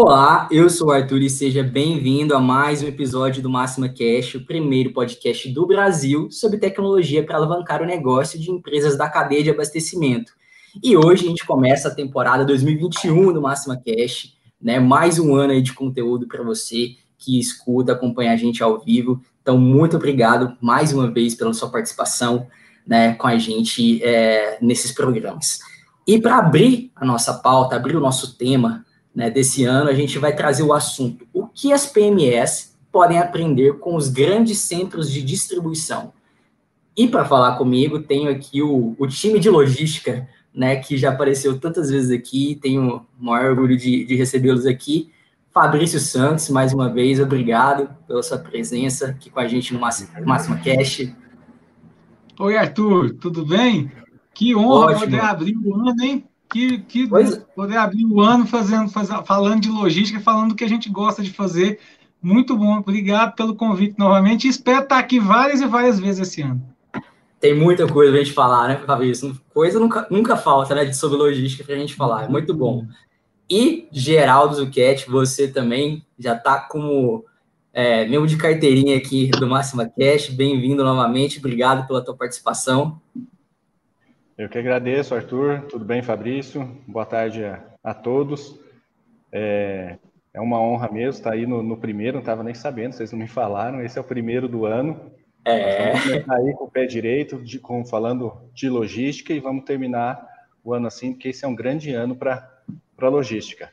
Olá, eu sou o Arthur e seja bem-vindo a mais um episódio do Máxima Cash, o primeiro podcast do Brasil sobre tecnologia para alavancar o negócio de empresas da cadeia de abastecimento. E hoje a gente começa a temporada 2021 do Máxima Cash, né? Mais um ano aí de conteúdo para você que escuta, acompanha a gente ao vivo. Então, muito obrigado mais uma vez pela sua participação né, com a gente é, nesses programas. E para abrir a nossa pauta, abrir o nosso tema né, desse ano, a gente vai trazer o assunto: o que as PMS podem aprender com os grandes centros de distribuição. E para falar comigo, tenho aqui o, o, time de logística, né, que já apareceu tantas vezes aqui, tenho o maior orgulho de, de recebê-los aqui. Fabrício Santos, mais uma vez, obrigado pela sua presença aqui com a gente no Máxima, Máxima Cash. Oi, Arthur, tudo bem? Que honra Ótimo. poder abrir o ano, hein? Que, que poder abrir o ano fazendo, fazendo, falando de logística, falando do que a gente gosta de fazer. Muito bom, obrigado pelo convite novamente. Espero estar aqui várias e várias vezes esse ano. Tem muita coisa para a gente falar, né, Fabrício? Coisa nunca, nunca falta, né, sobre logística para a gente falar. É muito bom. E Geraldo Zucchetti, você também já está como é, membro de carteirinha aqui do Máxima Cash. Bem-vindo novamente. Obrigado pela tua participação. Eu que agradeço, Arthur. Tudo bem, Fabrício? Boa tarde a, a todos. É, é, uma honra mesmo estar aí no, no primeiro, não estava nem sabendo, vocês não me falaram. Esse é o primeiro do ano. É. Vamos começar aí com o pé direito, de, com, falando de logística, e vamos terminar o ano assim, porque esse é um grande ano para a logística.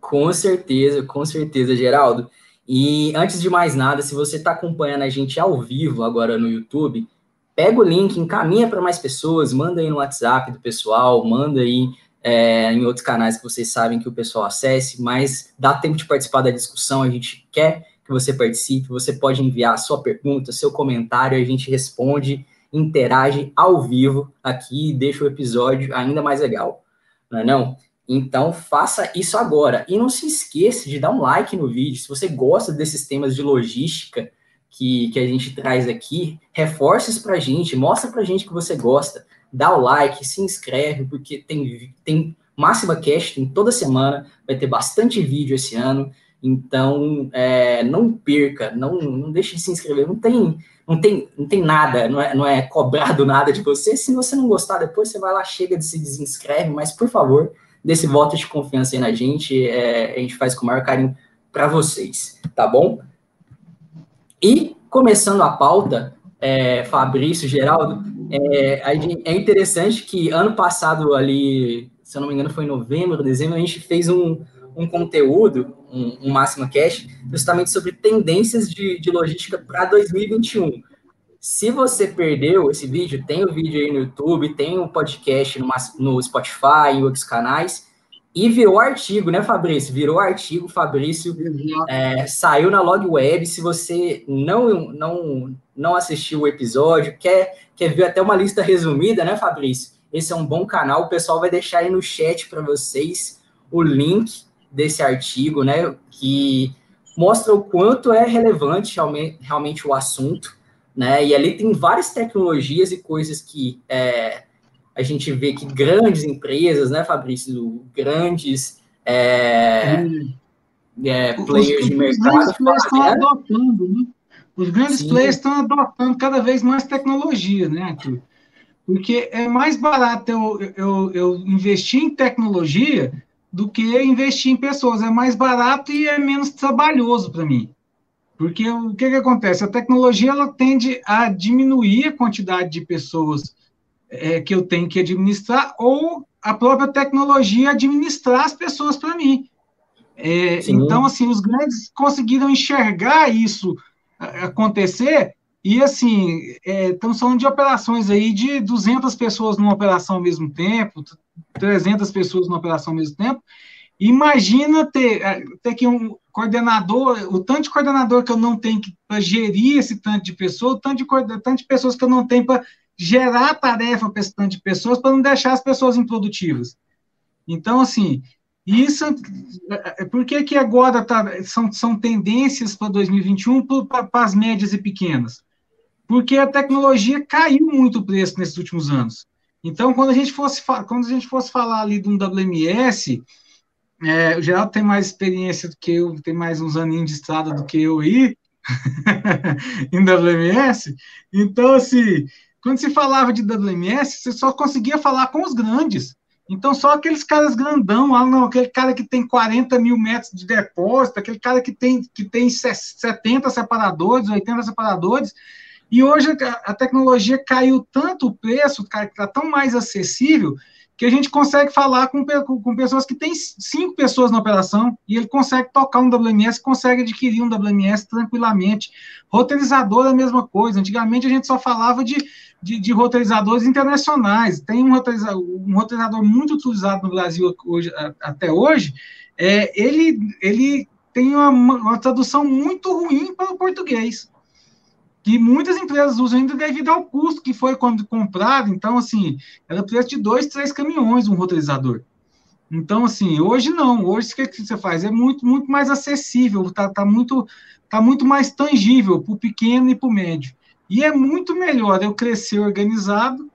Com certeza, com certeza, Geraldo. E antes de mais nada, se você está acompanhando a gente ao vivo agora no YouTube, pega o link, encaminha para mais pessoas, manda aí no WhatsApp do pessoal, manda aí é, em outros canais que vocês sabem que o pessoal acesse, mas dá tempo de participar da discussão, a gente quer que você participe, você pode enviar a sua pergunta, seu comentário, a gente responde, interage ao vivo aqui e deixa o episódio ainda mais legal, não é não? Então faça isso agora. E não se esqueça de dar um like no vídeo. Se você gosta desses temas de logística, que, que a gente traz aqui, reforce isso para a gente, mostra para a gente que você gosta, dá o like, se inscreve, porque tem, tem Máxima Cash, tem toda semana, vai ter bastante vídeo esse ano, então é, não perca, não, não deixe de se inscrever, não tem, não tem, não tem nada, não é, não é cobrado nada de você, se você não gostar, depois você vai lá, chega de se desinscreve, mas por favor, desse voto de confiança aí na gente, é, a gente faz com o maior carinho para vocês, tá bom? E, começando a pauta, é, Fabrício, Geraldo, é, é, interessante que ano passado ali, se eu não me engano, foi em novembro, dezembro, a gente fez um, um conteúdo, um, um Máxima Cash, justamente sobre tendências de, de logística para 2021. Se você perdeu esse vídeo, tem o vídeo aí no YouTube, tem o podcast no, no Spotify e outros canais. E virou artigo, né, Fabrício? Virou artigo, Fabrício. É, saiu na Log Web. Se você não, não, não assistiu o episódio, quer, quer ver até uma lista resumida, né, Fabrício? Esse é um bom canal. O pessoal vai deixar aí no chat para vocês o link desse artigo, né? Que mostra o quanto é relevante realmente, realmente o assunto, né? E ali tem várias tecnologias e coisas que é, a gente vê que grandes empresas, né, Fabrício, grandes é, hum. é, players os, de mercado. Os players estão né? adotando, né? Os grandes Sim. players estão adotando cada vez mais tecnologia, né, Arthur? Porque é mais barato eu, eu, eu investir em tecnologia do que investir em pessoas. É mais barato e é menos trabalhoso para mim. Porque o que, que acontece? A tecnologia ela tende a diminuir a quantidade de pessoas é, que eu tenho que administrar, ou a própria tecnologia administrar as pessoas para mim. É, então, assim, os grandes conseguiram enxergar isso acontecer, e assim, é, estamos falando de operações aí de 200 pessoas numa operação ao mesmo tempo, 300 pessoas numa operação ao mesmo tempo. Imagina ter, é, ter que um coordenador, o tanto de coordenador que eu não tenho para gerir esse tanto de pessoas, o tanto de, tanto de pessoas que eu não tenho para gerar tarefa para esse tanto de pessoas para não deixar as pessoas improdutivas. Então, assim, isso, é, por que, que agora tá, são, são tendências para 2021 para as médias e pequenas? Porque a tecnologia caiu muito o preço nesses últimos anos. Então, quando a gente fosse, quando a gente fosse falar ali de um WMS, É, o Geraldo tem mais experiência do que eu, tem mais uns aninhos de estrada do que eu aí, em WMS. Então, assim, quando se falava de WMS, você só conseguia falar com os grandes. Então, só aqueles caras grandão, ah, aquele cara que tem 40 mil metros de depósito, aquele cara que tem, que tem 70 separadores, 80 separadores, e hoje a, tecnologia caiu tanto o preço, está tão mais acessível, que a gente consegue falar com, com pessoas que têm cinco pessoas na operação e ele consegue tocar um WMS, consegue adquirir um WMS tranquilamente. Roteirizador é a mesma coisa. Antigamente a gente só falava de, de, de roteirizadores internacionais. Tem um roteirizador, um roteirizador muito utilizado no Brasil hoje, até hoje. É, ele, ele tem uma, uma tradução muito ruim para o português que muitas empresas usam ainda devido ao custo que foi quando comprado. Então, assim, era preço de dois, três caminhões um roteirizador. Então, assim, hoje não. Hoje o que você faz? É muito, muito mais acessível, tá, tá, muito, tá muito mais tangível para o pequeno e para o médio. E é muito melhor eu crescer organizado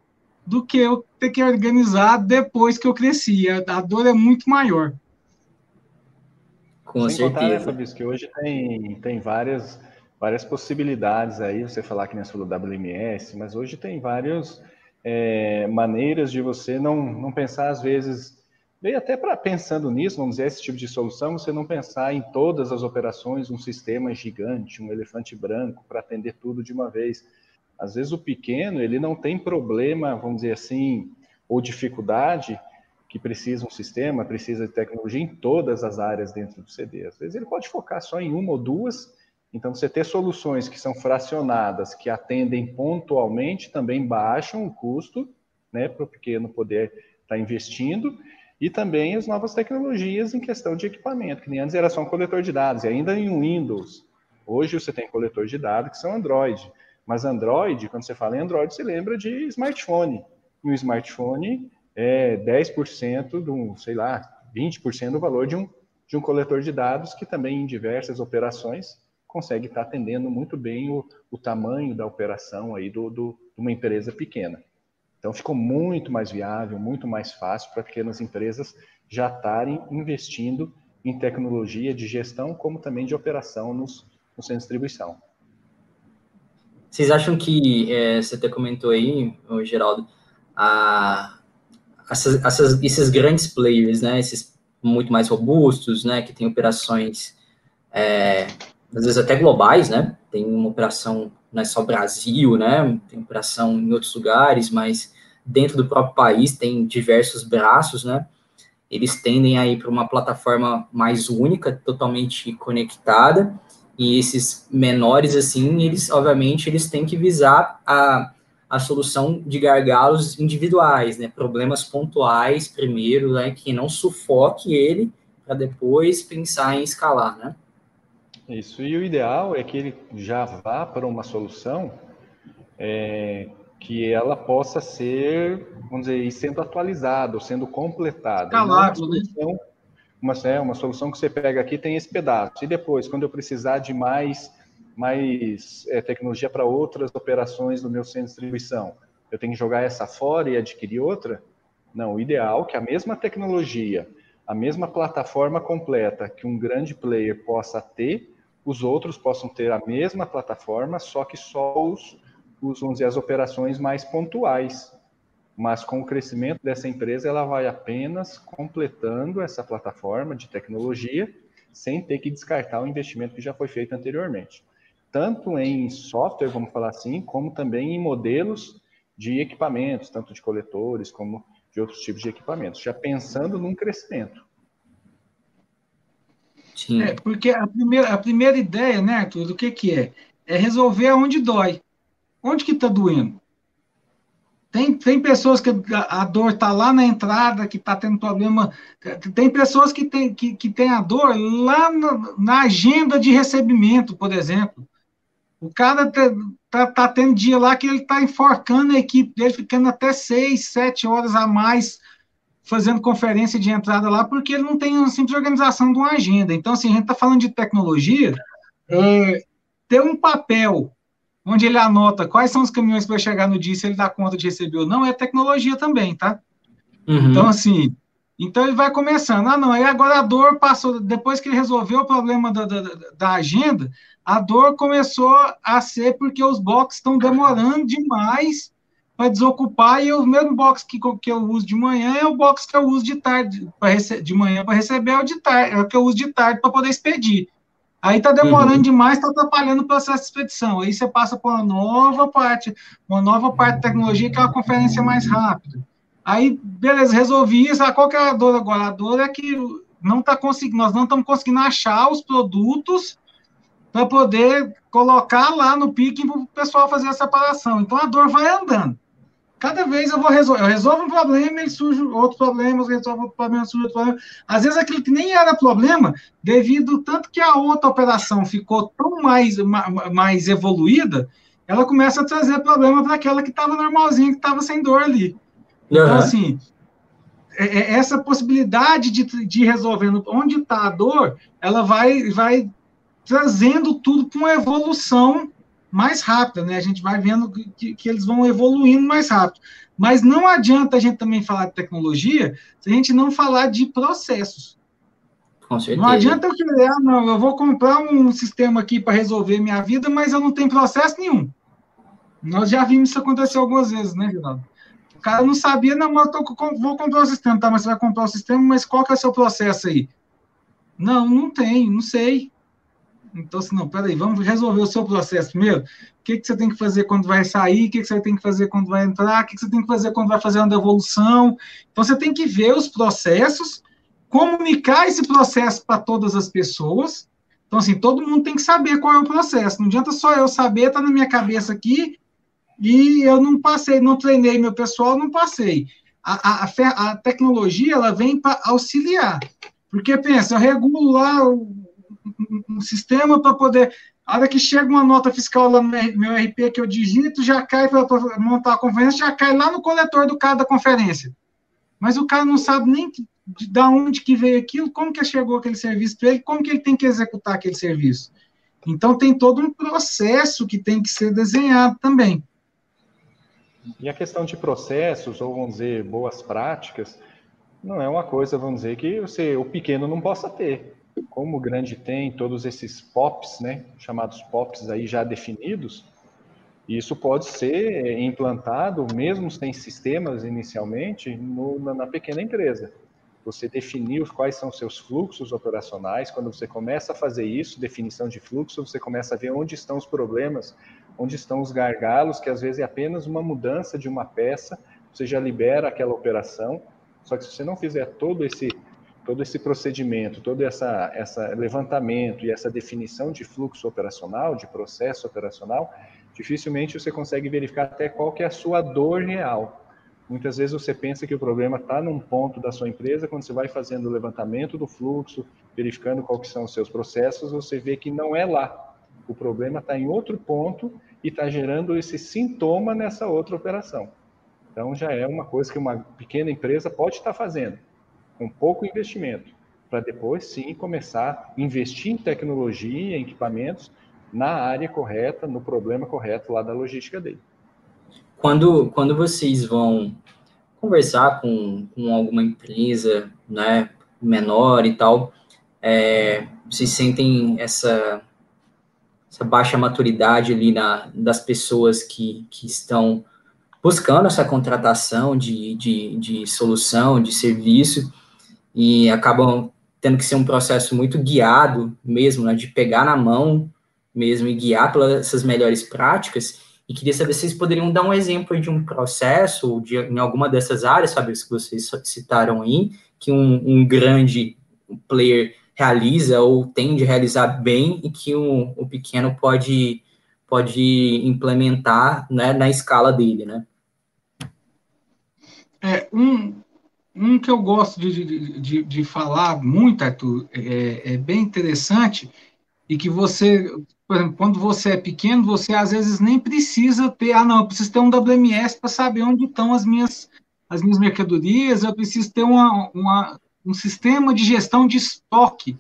do que eu ter que organizar depois que eu cresci. A, a dor é muito maior. Com Sem certeza. Contar, né, Fabrício, que hoje tem, tem várias várias possibilidades aí, você falar que nem falou WMS, mas hoje tem várias é, maneiras de você não, não pensar, às vezes, bem até para pensando nisso, vamos dizer, esse tipo de solução, você não pensar em todas as operações, um sistema gigante, um elefante branco para atender tudo de uma vez. Às vezes o pequeno, ele não tem problema, vamos dizer assim, ou dificuldade que precisa um sistema, precisa de tecnologia em todas as áreas dentro do CD. Às vezes ele pode focar só em uma ou duas então, você ter soluções que são fracionadas, que atendem pontualmente, também baixam o custo né, para o pequeno poder estar tá investindo, e também as novas tecnologias em questão de equipamento, que nem antes era só um coletor de dados, e ainda em Windows. Hoje você tem coletor de dados que são Android, mas Android, quando você fala em Android, você lembra de smartphone. E o smartphone é 10% do, sei lá, 20% do valor de um, de um coletor de dados, que também em diversas operações consegue estar atendendo muito bem o, o tamanho da operação aí do, do, de uma empresa pequena. Então ficou muito mais viável, muito mais fácil para pequenas empresas já estarem investindo em tecnologia de gestão, como também de operação nos, no centro de distribuição. Vocês acham que, é, você até comentou aí, Geraldo, a, essas, essas, esses grandes players, né, esses muito mais robustos, né, que têm operações é, às vezes até globais, né? Tem uma operação, não é só Brasil, né? Tem operação em outros lugares, mas dentro do próprio país tem diversos braços, né? Eles tendem a ir para uma plataforma mais única, totalmente conectada, e esses menores, assim, eles, obviamente, eles têm que visar a, a solução de gargalos individuais, né? Problemas pontuais primeiro, né? Que não sufoque ele para depois pensar em escalar, né? Isso, e o ideal é que ele já vá para uma solução é, que ela possa ser, vamos dizer, sendo atualizada, ou sendo completada. Calado, uma, né? uma, é, uma solução que você pega aqui tem esse pedaço, e depois, quando eu precisar de mais, mais é, tecnologia para outras operações do meu centro de distribuição, eu tenho que jogar essa fora e adquirir outra? Não, o ideal é que a mesma tecnologia, a mesma plataforma completa que um grande player possa ter, os outros possam ter a mesma plataforma, só que só os, os vamos dizer, as operações mais pontuais. Mas com o crescimento dessa empresa, ela vai apenas completando essa plataforma de tecnologia, sem ter que descartar o investimento que já foi feito anteriormente. Tanto em software, vamos falar assim, como também em modelos de equipamentos, tanto de coletores como de outros tipos de equipamentos, já pensando num crescimento. Sim. É, porque a primeira, a primeira ideia, né, Arthur, do que, que é? É resolver onde dói. Onde que está doendo? Tem, tem pessoas que a, dor está lá na entrada, que está tendo problema. Tem pessoas que têm que, que tem a dor lá na, na agenda de recebimento, por exemplo. O cara tá, tá, tá, tendo dia lá que ele está enforcando a equipe dele, ficando até seis, sete horas a mais fazendo conferência de entrada lá, porque ele não tem uma simples organização de uma agenda. Então, assim, a gente está falando de tecnologia, é, ter um papel onde ele anota quais são os caminhões que vai chegar no dia, se ele dá conta de receber ou não, é tecnologia também, tá? Uhum. Então, assim, Então ele vai começando. Ah, não, aí agora a dor passou, depois que ele resolveu o problema da, da, da agenda, a dor começou a ser porque os boxes estão demorando demais para desocupar, e o mesmo box que, que eu uso de manhã é o box que eu uso de tarde, de manhã para receber, é o, de tarde, é o que eu uso de tarde para poder expedir. Aí está demorando uhum. demais, está atrapalhando o processo de expedição. Aí você passa para uma nova parte, uma nova parte de tecnologia que é uma conferência mais rápida. Aí, beleza, resolvi isso. Ah, qual que é a dor agora? A dor é que não tá conseguindo, nós não estamos conseguindo achar os produtos para poder colocar lá no pique para o pessoal fazer a separação. Então a dor vai andando. Cada vez eu vou resolver, eu resolvo um problema e surge outro problema, eu resolvo outro problema, surge outro problema. Às vezes aquilo que nem era problema, devido tanto que a outra operação ficou tão mais, mais evoluída, ela começa a trazer problema para aquela que estava normalzinha, que estava sem dor ali. Então, uhum. assim, é, é, essa possibilidade de, de resolver onde está a dor, ela vai, vai trazendo tudo para uma evolução mais rápida, né? A gente vai vendo que, que, eles vão evoluindo mais rápido. Mas não adianta a gente também falar de tecnologia se a gente não falar de processos. Com certeza. Não adianta eu querer, ah, não, eu vou comprar um sistema aqui para resolver minha vida, mas eu não tenho processo nenhum. Nós já vimos isso acontecer algumas vezes, né, Geraldo? O cara não sabia, não, mas eu tô, vou comprar o sistema, tá? Mas você vai comprar o sistema, mas qual que é o seu processo aí? Não, não tem, não sei. Então, assim, não, peraí, vamos resolver o seu processo primeiro. O que, que você tem que fazer quando vai sair? O que, que você tem que fazer quando vai entrar? O que, que você tem que fazer quando vai fazer uma devolução? Então, você tem que ver os processos, comunicar esse processo para todas as pessoas. Então, assim, todo mundo tem que saber qual é o processo. Não adianta só eu saber, tá na minha cabeça aqui, e eu não passei, não treinei meu pessoal, não passei. A, a, a tecnologia ela vem para auxiliar. Porque pensa, eu regulo lá um, sistema para poder. A hora que chega uma nota fiscal lá no meu RP que eu digito, já cai para montar a conferência, já cai lá no coletor do cara da conferência. Mas o cara não sabe nem de, de onde que veio aquilo, como que chegou aquele serviço para ele, como que ele tem que executar aquele serviço. Então tem todo um processo que tem que ser desenhado também. E a questão de processos, ou vamos dizer, boas práticas, não é uma coisa, vamos dizer, que você, o pequeno não possa ter. Como o grande tem todos esses POPs, né, chamados POPs aí já definidos, isso pode ser implantado, mesmo sem sistemas inicialmente, no, na pequena empresa. Você definir quais são seus fluxos operacionais, quando você começa a fazer isso, definição de fluxo, você começa a ver onde estão os problemas, onde estão os gargalos, que às vezes é apenas uma mudança de uma peça, você já libera aquela operação. Só que se você não fizer todo esse todo esse procedimento, todo essa, essa levantamento e essa definição de fluxo operacional, de processo operacional, dificilmente você consegue verificar até qual que é a sua dor real. Muitas vezes você pensa que o problema está num ponto da sua empresa, quando você vai fazendo o levantamento do fluxo, verificando quais são os seus processos, você vê que não é lá. O problema está em outro ponto e está gerando esse sintoma nessa outra operação. Então, já é uma coisa que uma pequena empresa pode estar fazendo, com pouco investimento, para depois sim começar a investir em tecnologia, em equipamentos, na área correta, no problema correto lá da logística dele. Quando, quando vocês vão conversar com, com alguma empresa né, menor e tal, é, vocês sentem essa essa baixa maturidade ali na, das pessoas que, que estão buscando essa contratação de, de, de solução, de serviço, e acabam tendo que ser um processo muito guiado mesmo, né, de pegar na mão mesmo e guiar pelas essas melhores práticas. E queria saber se vocês poderiam dar um exemplo de um processo, de, em alguma dessas áreas, sabe, que vocês citaram aí, que um, um grande player realiza ou tende a realizar bem e que o, pequeno pode, pode implementar né, na escala dele, né? É, um, um que eu gosto de, de, de falar muito, Arthur, é, é bem interessante, e que você, por exemplo, quando você é pequeno, você às vezes nem precisa ter, ah, não, eu preciso ter um WMS para saber onde estão as minhas, as minhas mercadorias, eu preciso ter uma, uma um sistema de gestão de estoque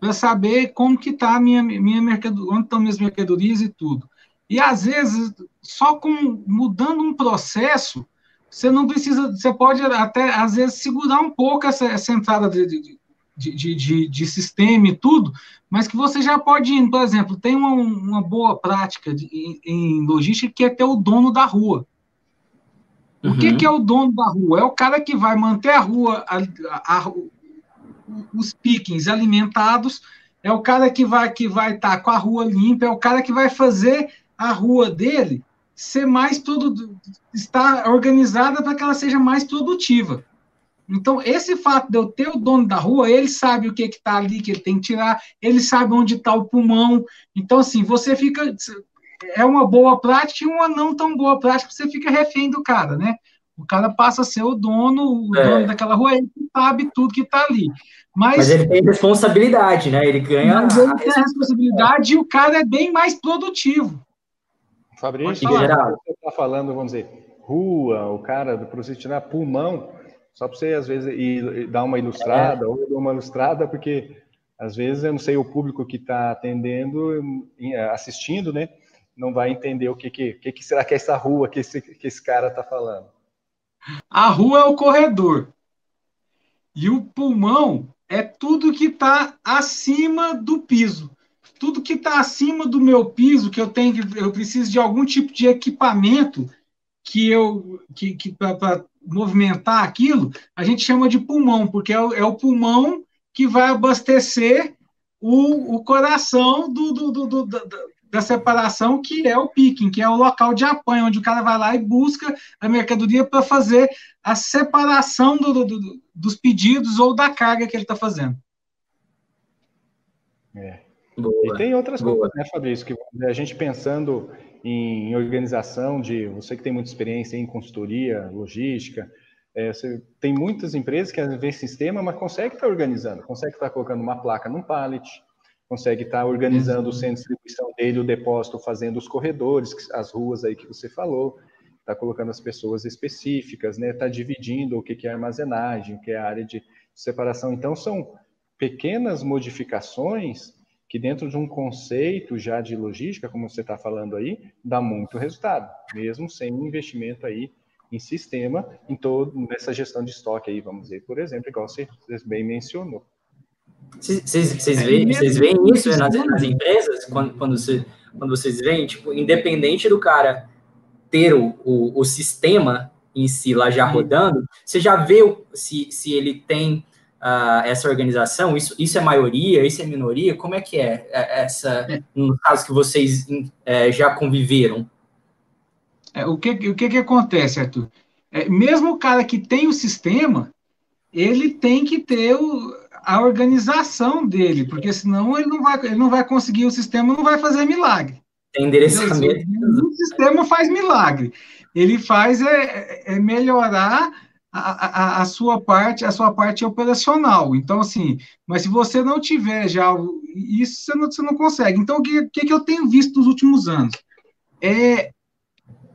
para saber como que está minha, minha mercadoria, onde estão minhas mercadorias e tudo. E às vezes, só com mudando um processo, você não precisa, você pode até, às vezes, segurar um pouco essa, essa entrada de, de, de, de, de sistema e tudo, mas que você já pode ir, por exemplo, tem uma, uma boa prática de, em, em, logística que é ter o dono da rua. O uhum. que, que, é o dono da rua? É o cara que vai manter a rua, a, a, a, os pickings alimentados, é o cara que vai que vai estar tá com a rua limpa, é o cara que vai fazer a rua dele ser mais produ estar organizada para que ela seja mais produtiva. Então, esse fato de eu ter o dono da rua, ele sabe o que está ali, que ele tem que tirar, ele sabe onde está o pulmão. Então, assim, você fica. É uma boa prática e uma não tão boa prática, você fica refém do cara, né? O cara passa a ser o dono, o é. dono daquela rua, ele sabe tudo que está ali. Mas, mas, ele tem responsabilidade, né? Ele ganha. Mas ele tem a responsabilidade e o cara é bem mais produtivo. Fabrício, você está falando, vamos dizer, rua, o cara do prostituir pulmão, só para você às vezes ir, dar uma ilustrada, é. ou dar uma ilustrada, porque às vezes eu não sei o público que está atendendo, assistindo, né? Não vai entender o que, que, que, que será que é essa rua que esse, que esse cara está falando. A rua é o corredor. E o pulmão é tudo que está acima do piso. Tudo que está acima do meu piso, que eu tenho, eu preciso de algum tipo de equipamento que eu que, que para movimentar aquilo, a gente chama de pulmão, porque é o, é o pulmão que vai abastecer o, o coração do, do, do, do, da separação, que é o picking, que é o local de apanho, onde o cara vai lá e busca a mercadoria para fazer a separação dos pedidos ou da carga que ele está fazendo. É. Boa, e tem outras boa. coisas, né, Fabrício, que a gente pensando em organização de, você que tem muita experiência em consultoria, logística, é, você tem muitas empresas que às vezes sistema, mas consegue estar organizando, consegue estar colocando uma placa num pallet, consegue estar organizando o centro de distribuição dele, o depósito, fazendo os corredores, as ruas aí que você falou, está colocando as pessoas específicas, né? Está dividindo o que é armazenagem, o que é área de separação. Então são pequenas modificações que dentro de um conceito já de logística, como você está falando aí, dá muito resultado, mesmo sem investimento aí em sistema, em todo nessa gestão de estoque aí, vamos dizer, por exemplo, igual você bem mencionou. Vocês veem, vocês veem isso né, nas, nas, empresas, quando, quando, você, quando vocês veem, tipo, independente do cara ter o, o, o sistema em si lá já rodando, você já vê se, se ele tem uh, essa organização? Isso, isso é maioria, isso é minoria? Como é que é, é essa, é. no caso que vocês é, já conviveram? É, o que, o que, que acontece, Arthur? É, mesmo o cara que tem o sistema, ele tem que ter o, a organização dele, porque senão ele não vai, ele não vai conseguir o sistema, não vai fazer milagre. Tem endereçamento. O sistema faz milagre. Ele faz é, é melhorar a, a, a, sua parte, a sua parte operacional. Então, assim, mas se você não tiver já isso, você não, você não consegue. Então, o que, que, eu tenho visto nos últimos anos? É,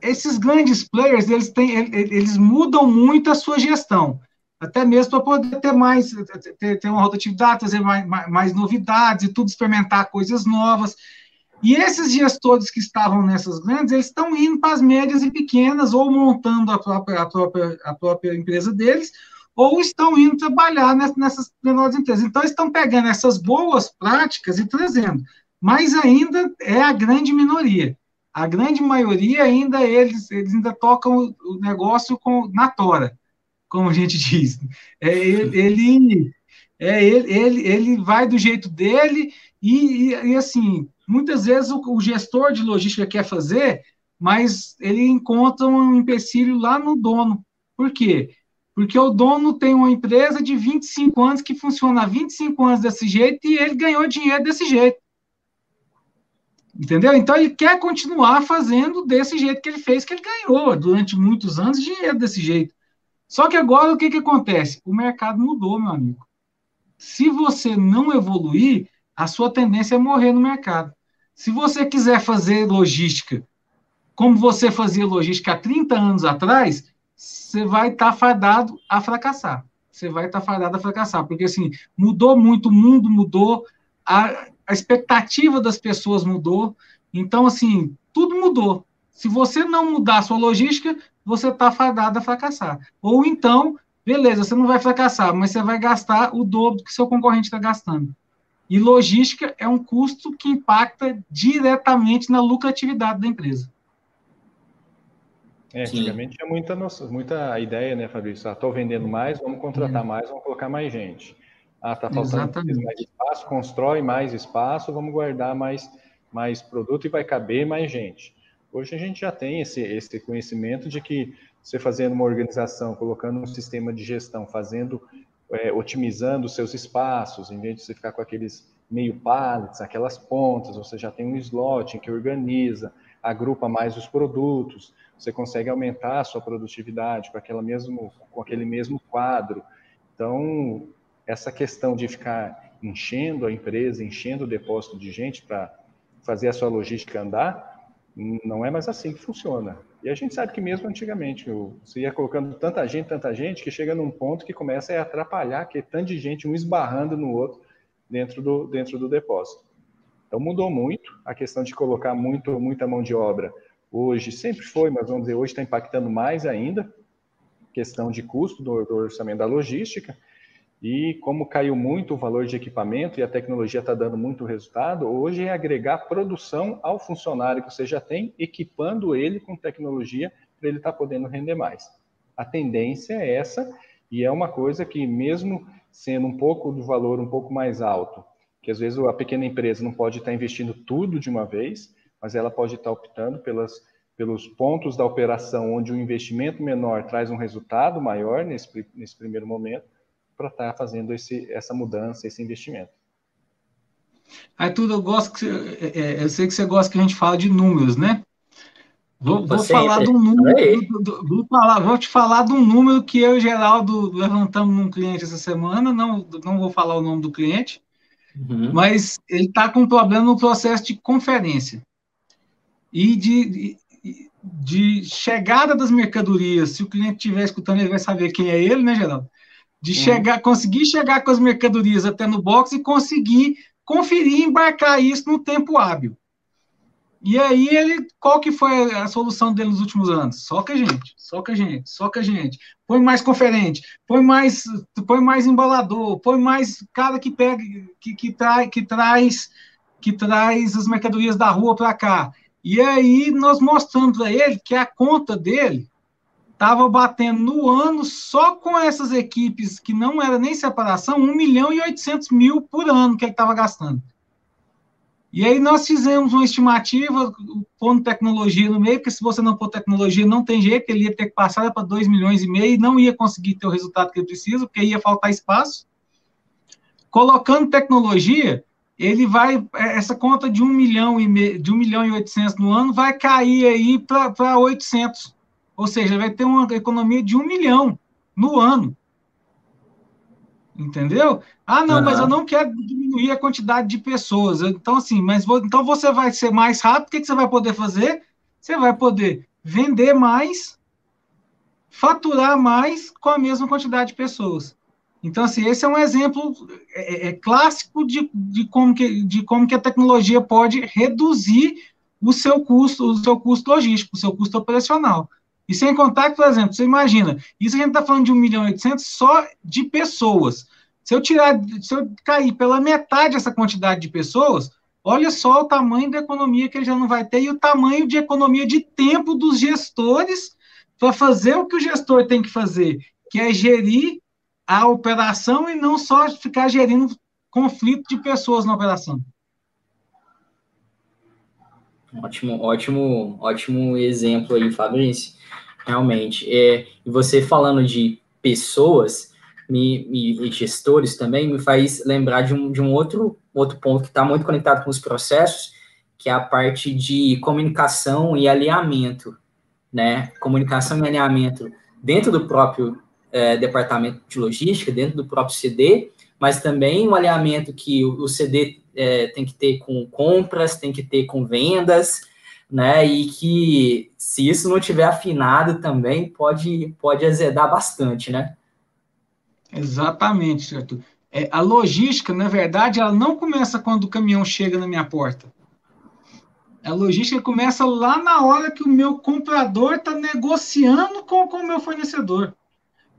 esses grandes players, eles, têm, eles mudam muito a sua gestão, até mesmo para poder ter mais, ter, ter uma rotatividade, trazer mais, mais, mais novidades e tudo, experimentar coisas novas. E esses gestores que estavam nessas grandes, eles estão indo para as médias e pequenas, ou montando a própria, a própria, a própria empresa deles, ou estão indo trabalhar nessas menores empresas. Então, estão pegando essas boas práticas e trazendo. Mas ainda é a grande minoria. A grande maioria ainda, eles, eles ainda tocam o negócio com, na tora, como a gente diz. É, ele, é, ele, ele, ele vai do jeito dele e, e, e assim, Muitas vezes o, o gestor de logística quer fazer, mas ele encontra um empecilho lá no dono. Por quê? Porque o dono tem uma empresa de 25 anos que funciona há 25 anos desse jeito e ele ganhou dinheiro desse jeito. Entendeu? Então ele quer continuar fazendo desse jeito que ele fez, que ele ganhou durante muitos anos dinheiro desse jeito. Só que agora o que, que acontece? O mercado mudou, meu amigo. Se você não evoluir, a sua tendência é morrer no mercado. Se você quiser fazer logística como você fazia logística há 30 anos atrás, você vai estar tá fadado a fracassar. Você vai estar tá fadado a fracassar, porque assim, mudou muito, o mundo mudou, a, a expectativa das pessoas mudou, então assim, tudo mudou. Se você não mudar a sua logística, você está fadado a fracassar. Ou então, beleza, você não vai fracassar, mas você vai gastar o dobro do que seu concorrente está gastando. E logística é um custo que impacta diretamente na lucratividade da empresa. É, antigamente tinha muita, nossa, muita ideia, né, Fabrício? Ah, estou vendendo mais, vamos contratar é. mais, vamos colocar mais gente. Ah, está faltando mais espaço, constrói mais espaço, vamos guardar mais, mais produto e vai caber mais gente. Hoje a gente já tem esse, esse conhecimento de que você fazendo uma organização, colocando um sistema de gestão, fazendo é, otimizando os seus espaços, em vez de você ficar com aqueles meio pallets, aquelas pontas, você já tem um slot que organiza, agrupa mais os produtos, você consegue aumentar a sua produtividade com, aquela mesmo, com aquele mesmo quadro. Então, essa questão de ficar enchendo a empresa, enchendo o depósito de gente para fazer a sua logística andar, não é mais assim que funciona. E a gente sabe que mesmo antigamente, você ia colocando tanta gente, tanta gente, que chega num ponto que começa a atrapalhar, que é tanto de gente, um esbarrando no outro dentro do, dentro do depósito. Então mudou muito a questão de colocar muito, muita mão de obra. Hoje sempre foi, mas vamos dizer, hoje está impactando mais ainda, questão de custo do, do orçamento da logística. E como caiu muito o valor de equipamento e a tecnologia está dando muito resultado, hoje é agregar produção ao funcionário que você já tem, equipando ele com tecnologia para ele estar tá podendo render mais. A tendência é essa, e é uma coisa que, mesmo sendo um pouco do valor um pouco mais alto, que às vezes a pequena empresa não pode estar tá investindo tudo de uma vez, mas ela pode estar tá optando pelas, pelos pontos da operação onde o investimento menor traz um resultado maior nesse, nesse primeiro momento para estar tá fazendo esse, essa mudança, esse investimento. Arthur, eu gosto que é, é, eu sei que você gosta que a gente fala de números, né? Vou, vou falar de um número, do, do, vou, falar, vou te falar de um número que eu e Geraldo levantamos num cliente essa semana, não, não vou falar o nome do cliente, uhum. mas ele está com um problema no processo de conferência e de, de, de, chegada das mercadorias. Se o cliente estiver escutando, ele vai saber quem é ele, né, Geraldo? De chegar, conseguir chegar com as mercadorias até no box e conseguir conferir e embarcar isso no tempo hábil. E aí ele, qual que foi a solução dele nos últimos anos? Só que a gente, só que a gente, só que a gente. Põe mais conferente, põe mais, põe mais embalador, põe mais cara que pega, que, que, trai, que traz, que traz as mercadorias da rua para cá. E aí nós mostramos para ele que a conta dele estava batendo no ano, só com essas equipes que não era nem separação, 1 milhão e 800 mil por ano que ele estava gastando. E aí nós fizemos uma estimativa, pondo tecnologia no meio, porque se você não pôr tecnologia, não tem jeito, ele ia ter que passar para 2 milhões e meio e não ia conseguir ter o resultado que ele precisa, porque ia faltar espaço. Colocando tecnologia, ele vai, essa conta de 1 milhão e, meio, de 1 milhão e 800 no ano vai cair aí para 800 ou seja, vai ter uma economia de um milhão no ano. Entendeu? Ah, não, uhum. mas eu não quero diminuir a quantidade de pessoas. Então, assim, mas vou, então você vai ser mais rápido, o que, que você vai poder fazer? Você vai poder vender mais, faturar mais com a mesma quantidade de pessoas. Então, assim, esse é um exemplo é, é, é clássico de, de, como que, de como que a tecnologia pode reduzir o seu custo, o seu custo logístico, o seu custo operacional. E sem contar por exemplo, você imagina, isso a gente está falando de 1 milhão e 800 só de pessoas. Se eu tirar, se eu cair pela metade essa quantidade de pessoas, olha só o tamanho da economia que ele já não vai ter e o tamanho de economia de tempo dos gestores para fazer o que o gestor tem que fazer, que é gerir a operação e não só ficar gerindo conflito de pessoas na operação. Ótimo, ótimo, ótimo exemplo aí, Fabrício realmente. É, você falando de pessoas me, me, e gestores também me faz lembrar de um, de um outro, outro ponto que está muito conectado com os processos, que é a parte de comunicação e alinhamento, né? Comunicação e alinhamento dentro do próprio é, departamento de logística, dentro do próprio CD, mas também o alinhamento que o, o CD é, tem que ter com compras, tem que ter com vendas, né? E que se isso não tiver afinado também pode pode azedar bastante, né? Exatamente, certo. É, a logística, na verdade, ela não começa quando o caminhão chega na minha porta. A logística começa lá na hora que o meu comprador está negociando com, o meu fornecedor.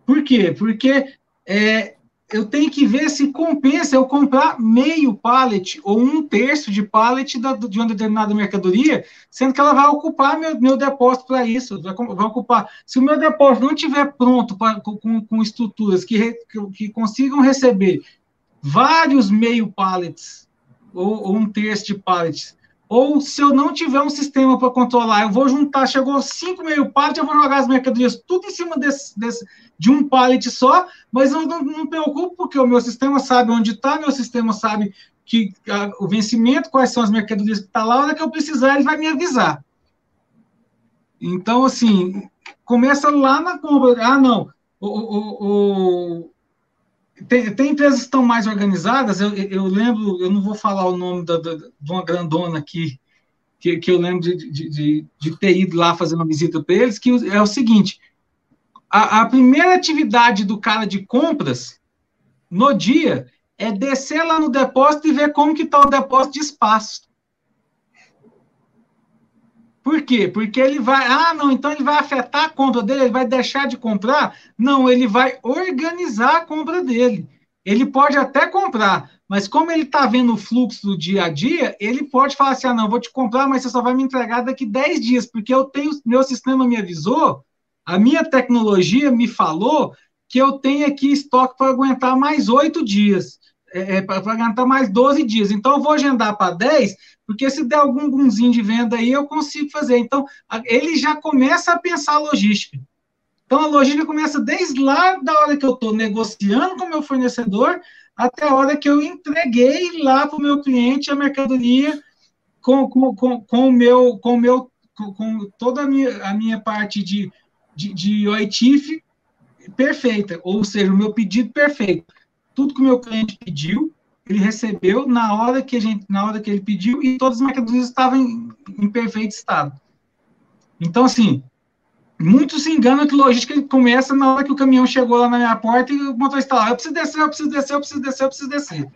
Por quê? Porque é, eu tenho que ver se compensa eu comprar meio pallet ou um terço de pallet da, de uma determinada mercadoria, sendo que ela vai ocupar meu, meu depósito para isso, vai, vai, ocupar. Se o meu depósito não estiver pronto pra, com, com estruturas que, que, que consigam receber vários meio pallets ou, ou um terço de pallets ou se eu não tiver um sistema para controlar, eu vou juntar, chegou cinco meio pallet, eu vou jogar as mercadorias tudo em cima desse, desse de um pallet só, mas eu não, não me preocupo, porque o meu sistema sabe onde está, meu sistema sabe que a, o vencimento, quais são as mercadorias que estão tá lá, a hora que eu precisar, ele vai me avisar. Então, assim, começa lá na compra. Ah, não, o, o tem, tem, empresas que estão mais organizadas, eu, eu, lembro, eu não vou falar o nome da, da, de uma grandona aqui, que, que eu lembro de, de, de, de, ter ido lá fazer uma visita para eles, que é o seguinte, a, a primeira atividade do cara de compras, no dia, é descer lá no depósito e ver como que está o depósito de espaço. Por quê? Porque ele vai. Ah, não, então ele vai afetar a compra dele, ele vai deixar de comprar? Não, ele vai organizar a compra dele. Ele pode até comprar, mas como ele está vendo o fluxo do dia a dia, ele pode falar assim: ah, não, vou te comprar, mas você só vai me entregar daqui 10 dias, porque eu tenho, meu sistema me avisou, a minha tecnologia me falou que eu tenho aqui estoque para aguentar mais oito dias, é, é para aguentar mais 12 dias. Então, eu vou agendar para 10, porque se der algum gunzinho de venda aí, eu consigo fazer. Então, ele já começa a pensar a logística. Então, a logística começa desde lá da hora que eu estou negociando com o meu fornecedor até a hora que eu entreguei lá para o meu cliente a mercadoria com, com, com, com o meu, com, meu com, com toda a minha, a minha parte de, de, de OITIF perfeita, ou seja, o meu pedido perfeito. Tudo que o meu cliente pediu, ele recebeu na hora que a gente, na hora que ele pediu e todas as mercadorias estavam em, em perfeito estado. Então, assim, muitos se enganam que logística começa na hora que o caminhão chegou lá na minha porta e o motorista lá, eu preciso descer, eu preciso descer, eu preciso descer, eu preciso descer.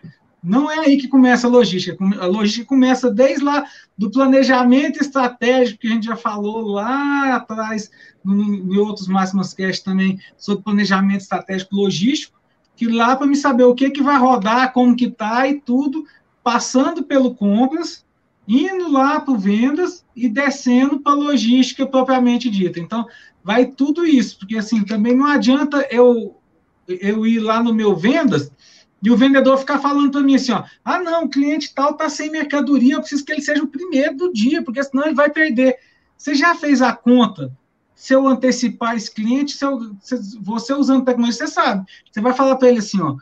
Não é aí que começa a logística. A logística começa desde lá do planejamento estratégico que a gente já falou lá atrás, em outros máximos cast também, sobre planejamento estratégico logístico, que lá para me saber o que que vai rodar, como que tá e tudo, passando pelo compras, indo lá para vendas e descendo para logística propriamente dita. Então, vai tudo isso, porque assim, também não adianta eu eu ir lá no meu vendas e o vendedor ficar falando para mim assim, ó, ah não, o cliente tal tá sem mercadoria, eu preciso que ele seja o primeiro do dia, porque senão ele vai perder. Você já fez a conta se eu antecipar esse cliente, se, eu, se você usando tecnologia, você sabe. Você vai falar para ele assim, ó,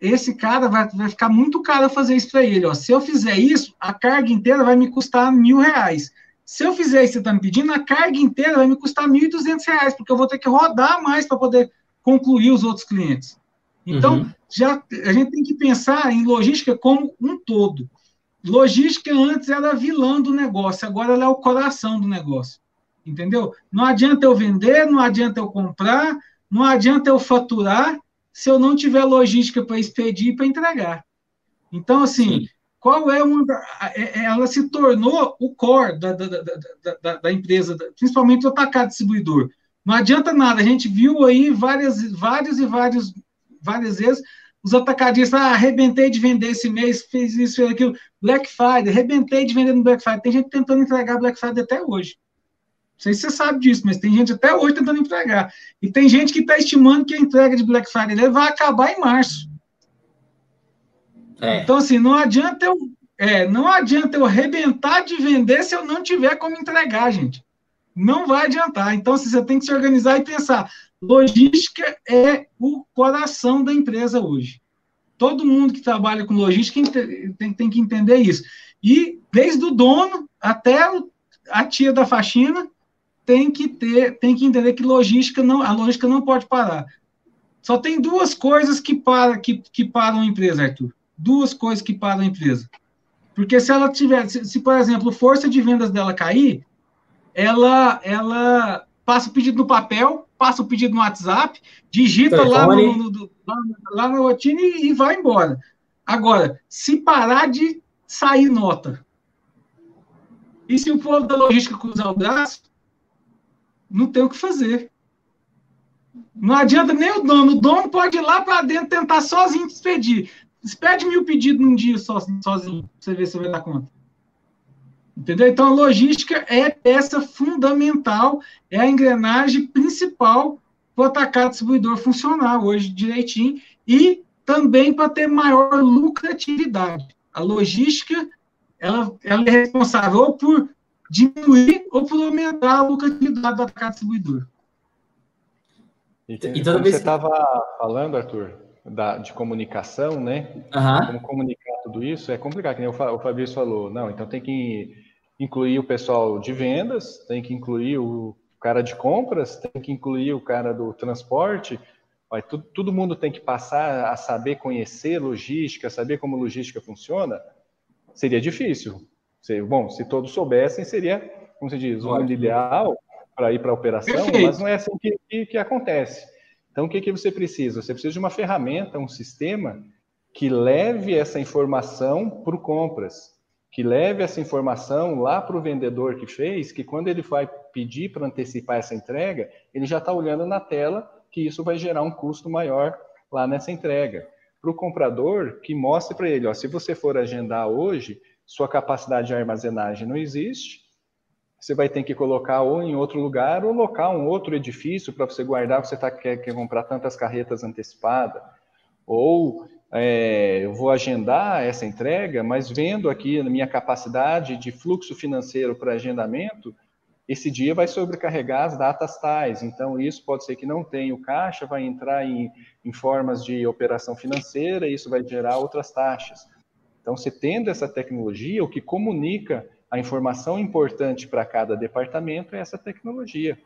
esse cara vai, vai ficar muito caro fazer isso para ele. Ó. Se eu fizer isso, a carga inteira vai me custar mil reais. Se eu fizer isso que você está me pedindo, a carga inteira vai me custar mil e duzentos reais, porque eu vou ter que rodar mais para poder concluir os outros clientes. Então, uhum. já a gente tem que pensar em logística como um todo. Logística antes era vilã do negócio, agora ela é o coração do negócio entendeu? Não adianta eu vender, não adianta eu comprar, não adianta eu faturar se eu não tiver logística para expedir e para entregar. Então, assim, Sim. qual é uma. É, é, ela se tornou o core da, da, da, da, empresa, principalmente o atacado distribuidor. Não adianta nada, a gente viu aí várias, vários e vários, várias vezes os atacadistas, ah, arrebentei de vender esse mês, fez isso, fez aquilo, Black Friday, arrebentei de vender no Black Friday. Tem gente tentando entregar Black Friday até hoje. Não sei se você sabe disso, mas tem gente até hoje tentando entregar. E tem gente que está estimando que a entrega de Black Friday vai acabar em março. É. Então, assim, não adianta eu. É, não adianta eu arrebentar de vender se eu não tiver como entregar, gente. Não vai adiantar. Então, assim, você tem que se organizar e pensar. Logística é o coração da empresa hoje. Todo mundo que trabalha com logística tem, tem que entender isso. E desde o dono até a tia da faxina, tem que ter, tem que entender que logística não, a logística não pode parar. Só tem duas coisas que, para, que, que param a empresa, Arthur. Duas coisas que param a empresa. Porque se ela tiver, se, se por exemplo, força de vendas dela cair, ela, ela passa o pedido no papel, passa o pedido no WhatsApp, digita lá no, no, no, lá, lá na rotina e, e vai embora. Agora, se parar de sair nota, E se o povo da logística cruzar o braço, não tem o que fazer. Não adianta nem o dono. O dono pode ir lá para dentro tentar sozinho despedir. Despede mil pedidos num dia sozinho, sozinho você ver se vai dar conta. Entendeu? Então, a logística é peça fundamental, é a engrenagem principal para o atacado distribuidor funcionar hoje direitinho e também para ter maior lucratividade. A logística ela, ela é responsável por diminuir ou por aumentar a lucratividade do atacado distribuidor. E, e toda vez você estava falando, Arthur, da, de comunicação, né? Uhum. Como comunicar tudo isso é complicado, que nem o Fabrício falou. Não, então tem que incluir o pessoal de vendas, tem que incluir o cara de compras, tem que incluir o cara do transporte. Vai, tudo, todo mundo tem que passar a saber conhecer logística, saber como logística funciona. Seria difícil. Bom, se todos soubessem, seria, como se diz, o mundo ideal para ir para a operação, Perfeito. mas não é assim que, que, que acontece. Então, o que, que você precisa? Você precisa de uma ferramenta, um sistema que leve essa informação para o compras que leve essa informação lá para o vendedor que fez, que quando ele vai pedir para antecipar essa entrega, ele já está olhando na tela que isso vai gerar um custo maior lá nessa entrega. Para o comprador, que mostre para ele, ó, se você for agendar hoje, sua capacidade de armazenagem não existe, você vai ter que colocar ou em outro lugar ou locar um outro edifício para você guardar, você tá, quer, quer comprar tantas carretas antecipadas. Ou é, eu vou agendar essa entrega, mas vendo aqui na minha capacidade de fluxo financeiro para agendamento, esse dia vai sobrecarregar as datas tais. Então, isso pode ser que não tenha o caixa, vai entrar em, em formas de operação financeira, e isso vai gerar outras taxas. Então, você tendo essa tecnologia, o que comunica a informação importante para cada departamento é essa tecnologia.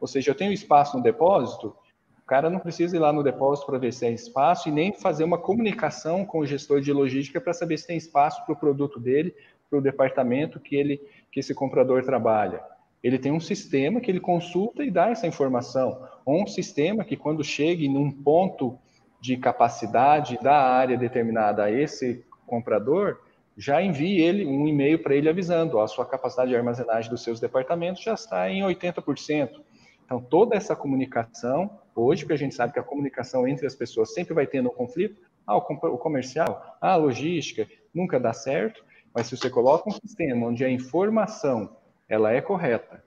Ou seja, eu tenho espaço no depósito, o cara não precisa ir lá no depósito para ver se é espaço e nem fazer uma comunicação com o gestor de logística para saber se tem espaço para o produto dele, para o departamento que ele que esse comprador trabalha. Ele tem um sistema que ele consulta e dá essa informação, ou um sistema que quando chegue num ponto de capacidade da área determinada a esse comprador, já envie ele um e-mail para ele avisando, ó, a sua capacidade de armazenagem dos seus departamentos já está em 80%. Então, toda essa comunicação hoje, porque a gente sabe que a comunicação entre as pessoas sempre vai tendo um conflito. Ah, o comercial, ah, a logística, nunca dá certo, mas se você coloca um sistema onde a informação ela é correta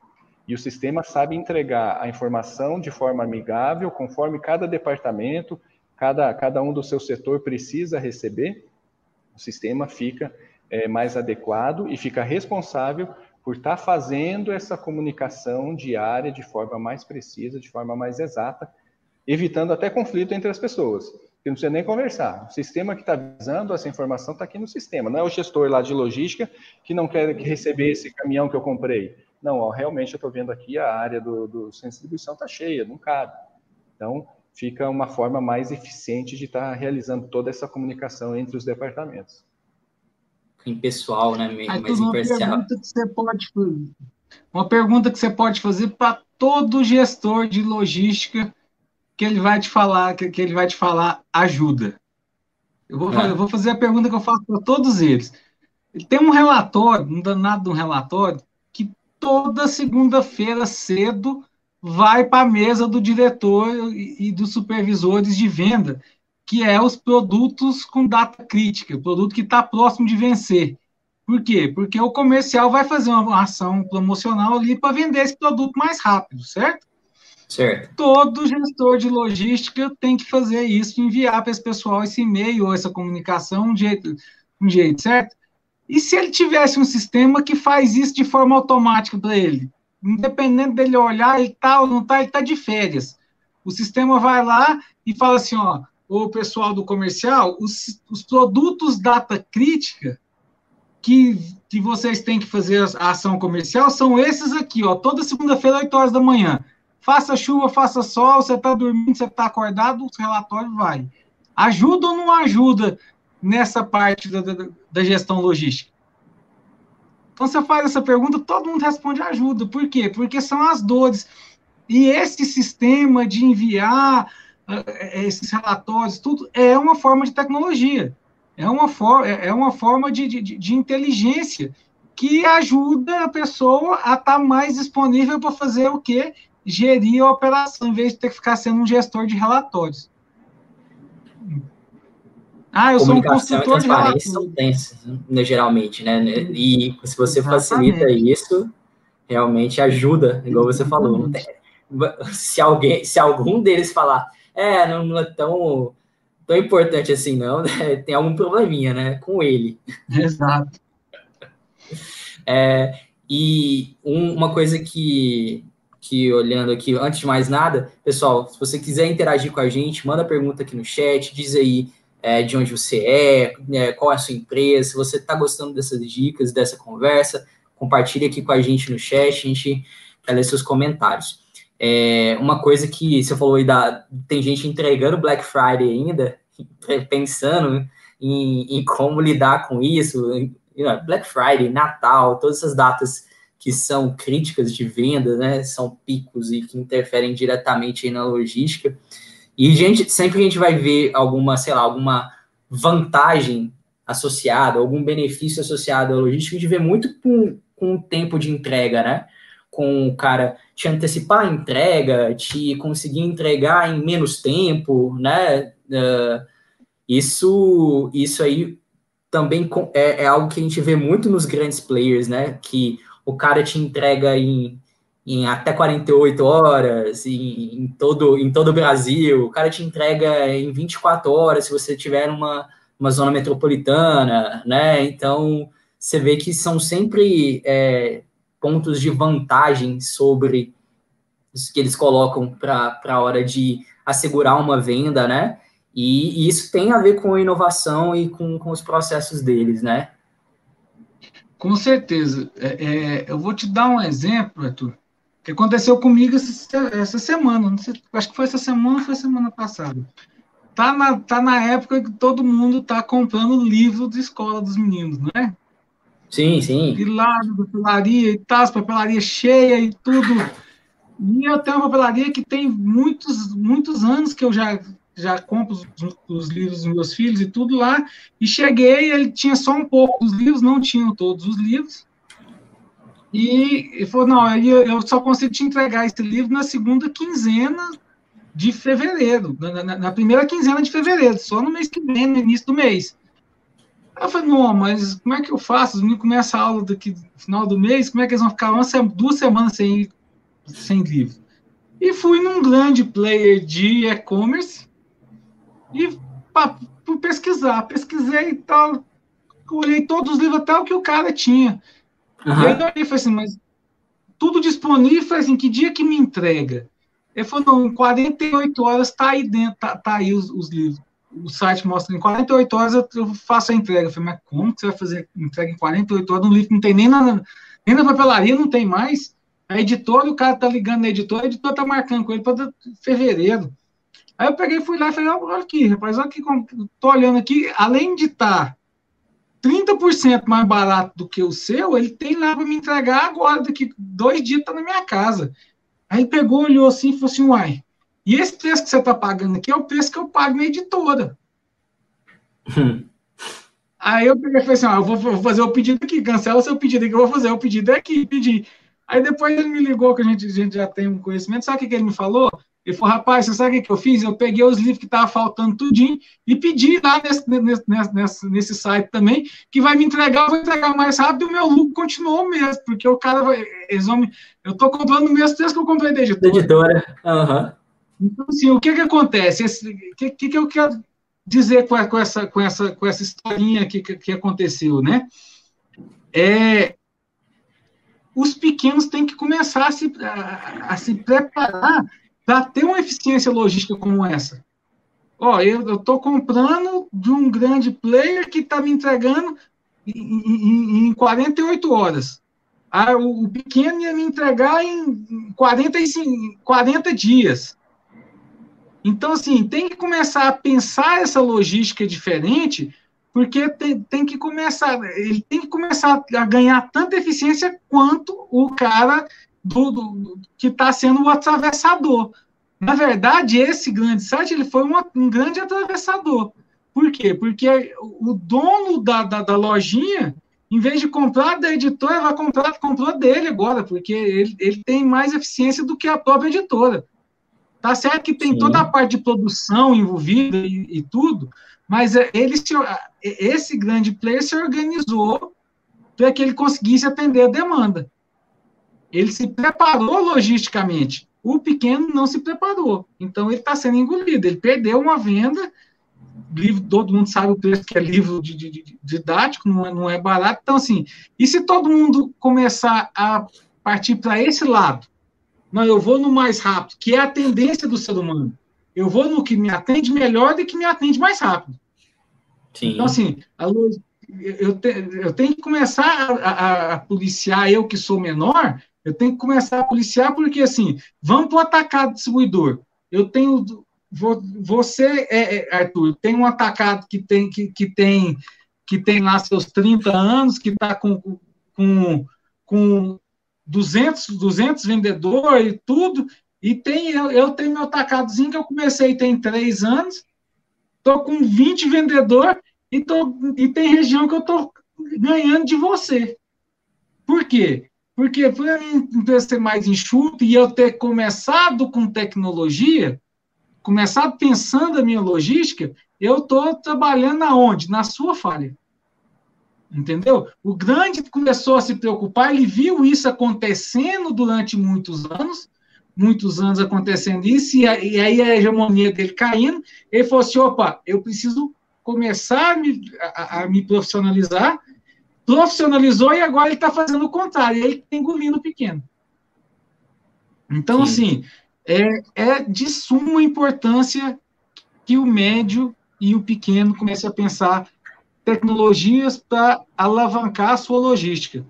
e o sistema sabe entregar a informação de forma amigável, conforme cada departamento, cada, cada um do seu setor precisa receber, o sistema fica é, mais adequado e fica responsável por estar tá fazendo essa comunicação diária de forma mais precisa, de forma mais exata, evitando até conflito entre as pessoas. Que não precisa nem conversar. O sistema que está visando essa informação está aqui no sistema. Não é o gestor lá de logística que não quer receber esse caminhão que eu comprei. Não, ó, realmente eu estou vendo aqui a área do, do centro de distribuição está cheia, não cabe. Então, fica uma forma mais eficiente de estar tá realizando toda essa comunicação entre os departamentos. Em pessoal, né? mais uma Pergunta que você pode fazer. Uma pergunta que você pode fazer para todo gestor de logística que ele vai te falar, que, que ele vai te falar ajuda. Eu vou, é. eu vou fazer a pergunta que eu faço para todos eles. Tem um relatório, um danado de um relatório, que toda segunda-feira cedo vai para a mesa do diretor e, dos supervisores de venda, que é os produtos com data crítica, o produto que está próximo de vencer. Por quê? Porque o comercial vai fazer uma ação promocional ali para vender esse produto mais rápido, certo? Certo. Todo gestor de logística tem que fazer isso, enviar para esse pessoal esse e-mail ou essa comunicação um jeito, um jeito, certo? E se ele tivesse um sistema que faz isso de forma automática para ele? Independente dele olhar, ele tá ou não tá, ele tá de férias. O sistema vai lá e fala assim, ó, o pessoal do comercial, os, os produtos data crítica que, que vocês têm que fazer a ação comercial são esses aqui, ó, toda segunda-feira, 8 horas da manhã. Faça chuva, faça sol, você está dormindo, você está acordado, o relatório vai. Ajuda ou não ajuda nessa parte da, da, da gestão logística? Então, você faz essa pergunta, todo mundo responde ajuda. Por quê? Porque são as dores. E esse sistema de enviar uh, esses relatórios, tudo, é uma forma de tecnologia. É uma, for é, é uma forma de, de, de inteligência que ajuda a pessoa a estar tá mais disponível para fazer o quê? Gerir a operação, em vez de ter que ficar sendo um gestor de relatórios. Ah, eu sou um de são tensas, né, geralmente, né? E se você Exatamente. facilita isso, realmente ajuda, igual você falou. Se alguém, se algum deles falar, é, não é tão, tão importante assim, não, né? tem algum probleminha, né, com ele. Exato. É, e um, uma coisa que, que, olhando aqui, antes de mais nada, pessoal, se você quiser interagir com a gente, manda pergunta aqui no chat, diz aí é, de onde você é, é, qual é a sua empresa, se você está gostando dessas dicas, dessa conversa, compartilhe aqui com a gente no chat, a gente quer ler seus comentários. É, uma coisa que você falou aí, da, tem gente entregando Black Friday ainda, pensando em, em como lidar com isso, Black Friday, Natal, todas essas datas que são críticas de venda, né, são picos e que interferem diretamente na logística. E gente, sempre a gente vai ver alguma, sei lá, alguma vantagem associada, algum benefício associado à logística, a gente vê muito com, com o tempo de entrega, né? Com o cara te antecipar a entrega, te conseguir entregar em menos tempo, né? Uh, isso, isso aí também é, é, algo que a gente vê muito nos grandes players, né? Que o cara te entrega em, em até 48 horas, em, em, todo, em todo o Brasil, o cara te entrega em 24 horas se você tiver uma, uma zona metropolitana, né? Então, você vê que são sempre é, pontos de vantagem sobre que eles colocam para a hora de assegurar uma venda, né? E, e, isso tem a ver com inovação e com, com os processos deles, né? Com certeza. É, é, eu vou te dar um exemplo, Arthur, que aconteceu comigo essa, essa semana. Sei, acho que foi essa semana ou foi semana passada. Tá na, tá na época que todo mundo tá comprando livro de escola dos meninos, não é? Sim, sim. De lado, papelaria e tal, papelaria cheia e tudo. E eu tenho uma papelaria que tem muitos, muitos anos que eu já já compro os, os, livros dos meus filhos e tudo lá, e cheguei, ele tinha só um pouco dos livros, não tinham todos os livros, e ele falou, não, eu só consigo te entregar esse livro na segunda quinzena de fevereiro, na, na, na, primeira quinzena de fevereiro, só no mês que vem, no início do mês. Aí eu falei, não, mas como é que eu faço? Os meninos começam a aula daqui no final do mês, como é que eles vão ficar uma, duas semanas sem, sem livro? E fui num grande player de e-commerce, e fui pesquisar, pesquisei e tal, olhei todos os livros até o que o cara tinha. Uhum. E aí eu olhei e falei assim, mas tudo disponível, falei assim, que dia que me entrega? Ele falou, não, em 48 horas está aí dentro, tá, tá aí os, os, livros. O site mostra em 48 horas eu, faço a entrega. Eu falei, mas como que você vai fazer entrega em 48 horas num livro que não tem nem na, nem na papelaria, não tem mais? A editora, o cara tá ligando na editora, a editora tá marcando com ele para fevereiro. Aí eu peguei, fui lá e falei, olha aqui, rapaz, olha aqui, tô olhando aqui, além de estar tá 30% mais barato do que o seu, ele tem lá para me entregar agora, daqui dois dias tá na minha casa. Aí pegou, olhou assim e falou assim, uai, e esse preço que você está pagando aqui é o preço que eu pago na editora. Aí eu peguei e falei assim, ah, eu vou fazer o pedido aqui, cancela o seu pedido aqui, eu vou fazer o pedido aqui, pedir. Aí depois ele me ligou, que a gente, a gente já tem um conhecimento, sabe o que, que ele me falou? Ele falou, rapaz, você sabe o que eu fiz? Eu peguei os livros que estavam faltando tudinho e pedi lá nesse, nesse, nesse, nesse, site também, que vai me entregar, eu vou entregar mais rápido e o meu lucro continuou mesmo, porque o cara vai. Eles vão eu estou comprando o mesmo preço que eu comprei da editora. editora. Uhum. Então, assim, o que que acontece? O que, que, que eu quero dizer com, essa, com, essa, com essa historinha que, que, que aconteceu, né? É, os pequenos têm que começar a se, a, a se preparar para ter uma eficiência logística como essa. Ó, eu estou comprando de um grande player que está me entregando em, em, em 48 horas. Ah, o, o, pequeno ia me entregar em 45, 40 dias. Então, assim, tem que começar a pensar essa logística diferente, porque tem, tem que começar, ele tem que começar a ganhar tanta eficiência quanto o cara do, do que está sendo o atravessador. Na verdade, esse grande site ele foi uma, um grande atravessador. Por quê? Porque o dono da, da, da lojinha em vez de comprar da editora, vai comprar, comprou dele agora, porque ele, ele tem mais eficiência do que a própria editora. Tá certo que tem Sim. toda a parte de produção envolvida e, e tudo, mas é, ele se, esse grande player se organizou para que ele conseguisse atender a demanda. Ele se preparou logisticamente. O pequeno não se preparou. Então ele está sendo engolido. Ele perdeu uma venda. Livro, todo mundo sabe o preço que é livro de, de, de, didático, não é, não é barato. Então, assim, e se todo mundo começar a partir para esse lado? Não, eu vou no mais rápido, que é a tendência do ser humano. Eu vou no que me atende melhor do que me atende mais rápido. Sim. Então, assim, a, eu, te, eu tenho que começar a, a, a, policiar, eu que sou menor, eu tenho que começar a policiar, porque, assim, vamos para o atacado distribuidor. Eu tenho. Você, é, é, Arthur, tem um atacado que tem, que, que tem, que tem lá seus 30 anos, que está com, com, com 200, 200 vendedores e tudo, e tem, eu, eu tenho meu atacadozinho que eu comecei tem três anos, estou com 20 vendedores e, tô, e tem região que eu estou ganhando de você. Por quê? Porque por eu ser mais enxuto e eu ter começado com tecnologia, começado pensando a minha logística, eu estou trabalhando aonde? Na sua falha. Entendeu? O grande começou a se preocupar, ele viu isso acontecendo durante muitos anos, muitos anos acontecendo isso, e, aí a hegemonia dele caindo, ele falou assim: opa, eu preciso começar a me, a, a me profissionalizar, profissionalizou e agora ele está fazendo o contrário, ele está engolindo o pequeno. Então, Sim. assim, é, é de suma importância que o médio e o pequeno comecem a pensar tecnologias para alavancar a sua logística.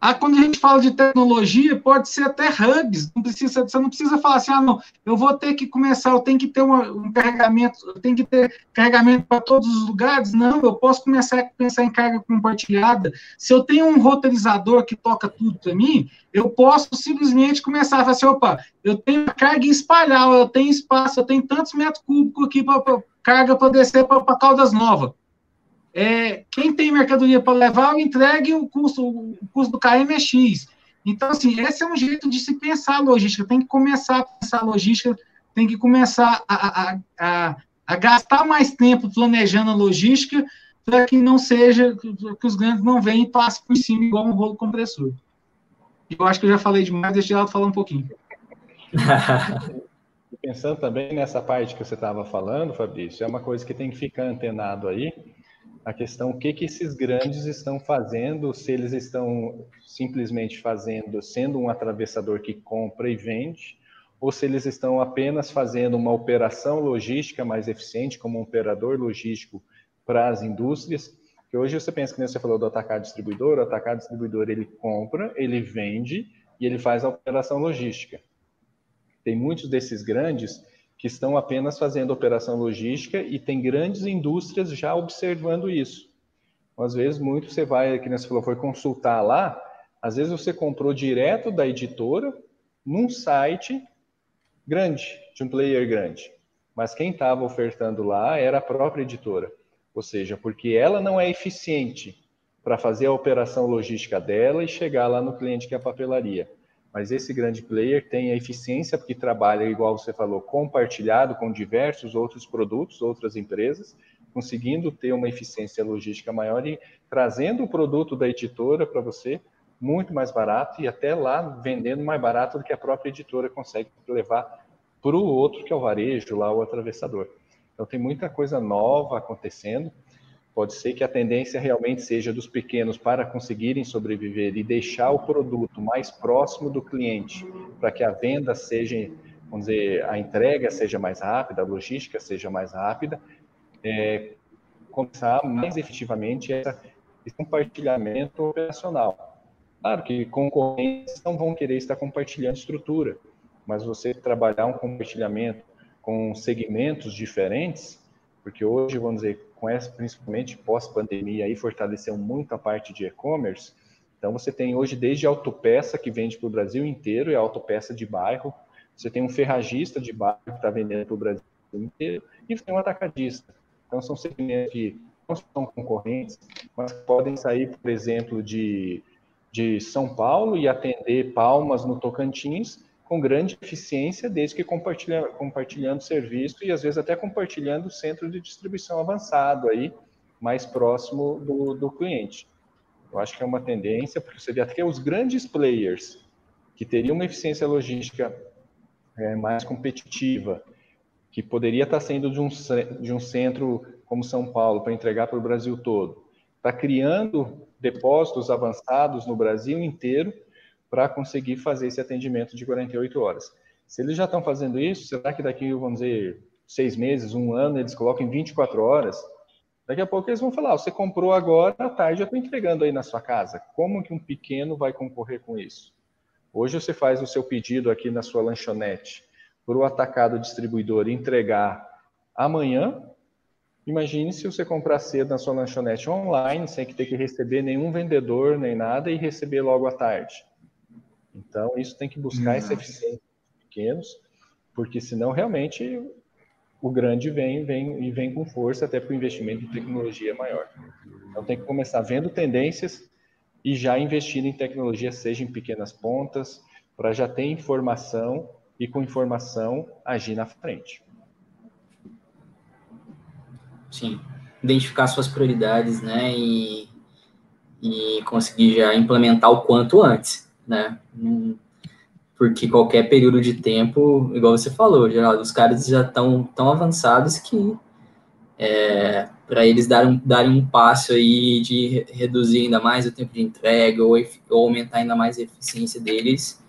Ah, quando a gente fala de tecnologia, pode ser até hubs, não precisa, você não precisa falar assim, ah, não, eu vou ter que começar, eu tenho que ter um carregamento, eu tenho que ter carregamento para todos os lugares, não, eu posso começar a pensar em carga compartilhada. Se eu tenho um roteirizador que toca tudo para mim, eu posso simplesmente começar a falar assim, opa, eu tenho carga espalhar, eu tenho espaço, eu tenho tantos metros cúbicos aqui para carga para descer para Caldas Novas é, quem tem mercadoria para levar, entregue o custo, o custo do KM é X. Então, assim, esse é um jeito de se pensar a logística. Tem que começar a pensar a logística, tem que começar a, a, a, a gastar mais tempo planejando a logística para que não seja, que os grandes não venham e passem por cima igual um rolo compressor. Eu acho que eu já falei demais, deixa ela falar um pouquinho. Pensando também nessa parte que você estava falando, Fabrício, é uma coisa que tem que ficar antenado aí, a questão o que, que esses grandes estão fazendo, se eles estão simplesmente fazendo, sendo um atravessador que compra e vende, ou se eles estão apenas fazendo uma operação logística mais eficiente, como um operador logístico para as indústrias. Que hoje você pensa que você falou do atacado distribuidor, o atacado distribuidor ele compra, ele vende e ele faz a operação logística. Tem muitos desses grandes que estão apenas fazendo operação logística e tem grandes indústrias já observando isso. Então, às vezes, muito você vai, que você falou, foi consultar lá, às vezes você comprou direto da editora num site grande, de um player grande. Mas quem estava ofertando lá era a própria editora. Ou seja, porque ela não é eficiente para fazer a operação logística dela e chegar lá no cliente que é a papelaria. Mas esse grande player tem a eficiência porque trabalha, igual você falou, compartilhado com diversos outros produtos, outras empresas, conseguindo ter uma eficiência logística maior e trazendo o produto da editora para você muito mais barato e até lá vendendo mais barato do que a própria editora consegue levar para o outro, que é o varejo, lá o atravessador. Então tem muita coisa nova acontecendo. Pode ser que a tendência realmente seja dos pequenos para conseguirem sobreviver e deixar o produto mais próximo do cliente, para que a venda seja, vamos dizer, a entrega seja mais rápida, a logística seja mais rápida, é, começar mais efetivamente essa, esse compartilhamento operacional. Claro que concorrentes não vão querer estar compartilhando estrutura, mas você trabalhar um compartilhamento com segmentos diferentes, porque hoje, vamos dizer, com essa, principalmente pós-pandemia, aí fortaleceu muito a parte de e-commerce. Então, você tem hoje desde autopeça, que vende para o Brasil inteiro, a autopeça de bairro. Você tem um ferragista de bairro que está vendendo para o Brasil inteiro, e você tem um atacadista. Então, são segmentos que não são concorrentes, mas podem sair, por exemplo, de, de São Paulo e atender Palmas no Tocantins com grande eficiência, desde que compartilha, compartilhando serviço e às vezes até compartilhando centro de distribuição avançado aí, mais próximo do, do cliente. Eu acho que é uma tendência, porque você vê até os grandes players que teriam uma eficiência logística é, mais competitiva, que poderia estar saindo de um, de um centro como São Paulo para entregar para o Brasil todo, está criando depósitos avançados no Brasil inteiro para conseguir fazer esse atendimento de 48 horas. Se eles já estão fazendo isso, será que daqui, vamos dizer, seis meses, um ano, eles colocam em 24 horas? Daqui a pouco eles vão falar, você comprou agora, à tarde eu estou entregando aí na sua casa. Como que um pequeno vai concorrer com isso? Hoje você faz o seu pedido aqui na sua lanchonete para o atacado distribuidor entregar amanhã. Imagine se você comprar cedo na sua lanchonete online, sem ter que receber nenhum vendedor nem nada e receber logo à tarde. Então, isso tem que buscar essa eficiência pequenos, porque senão realmente o grande vem, vem e vem com força, até para o investimento em tecnologia maior. Então, tem que começar vendo tendências e já investir em tecnologia, seja em pequenas pontas, para já ter informação e com informação agir na frente. Sim, identificar suas prioridades, né, e, e conseguir já implementar o quanto antes, né, porque qualquer período de tempo, igual você falou, Geraldo, os caras já estão tão avançados que é, para eles darem, darem um passo aí de reduzir ainda mais o tempo de entrega ou, ou aumentar ainda mais a eficiência deles,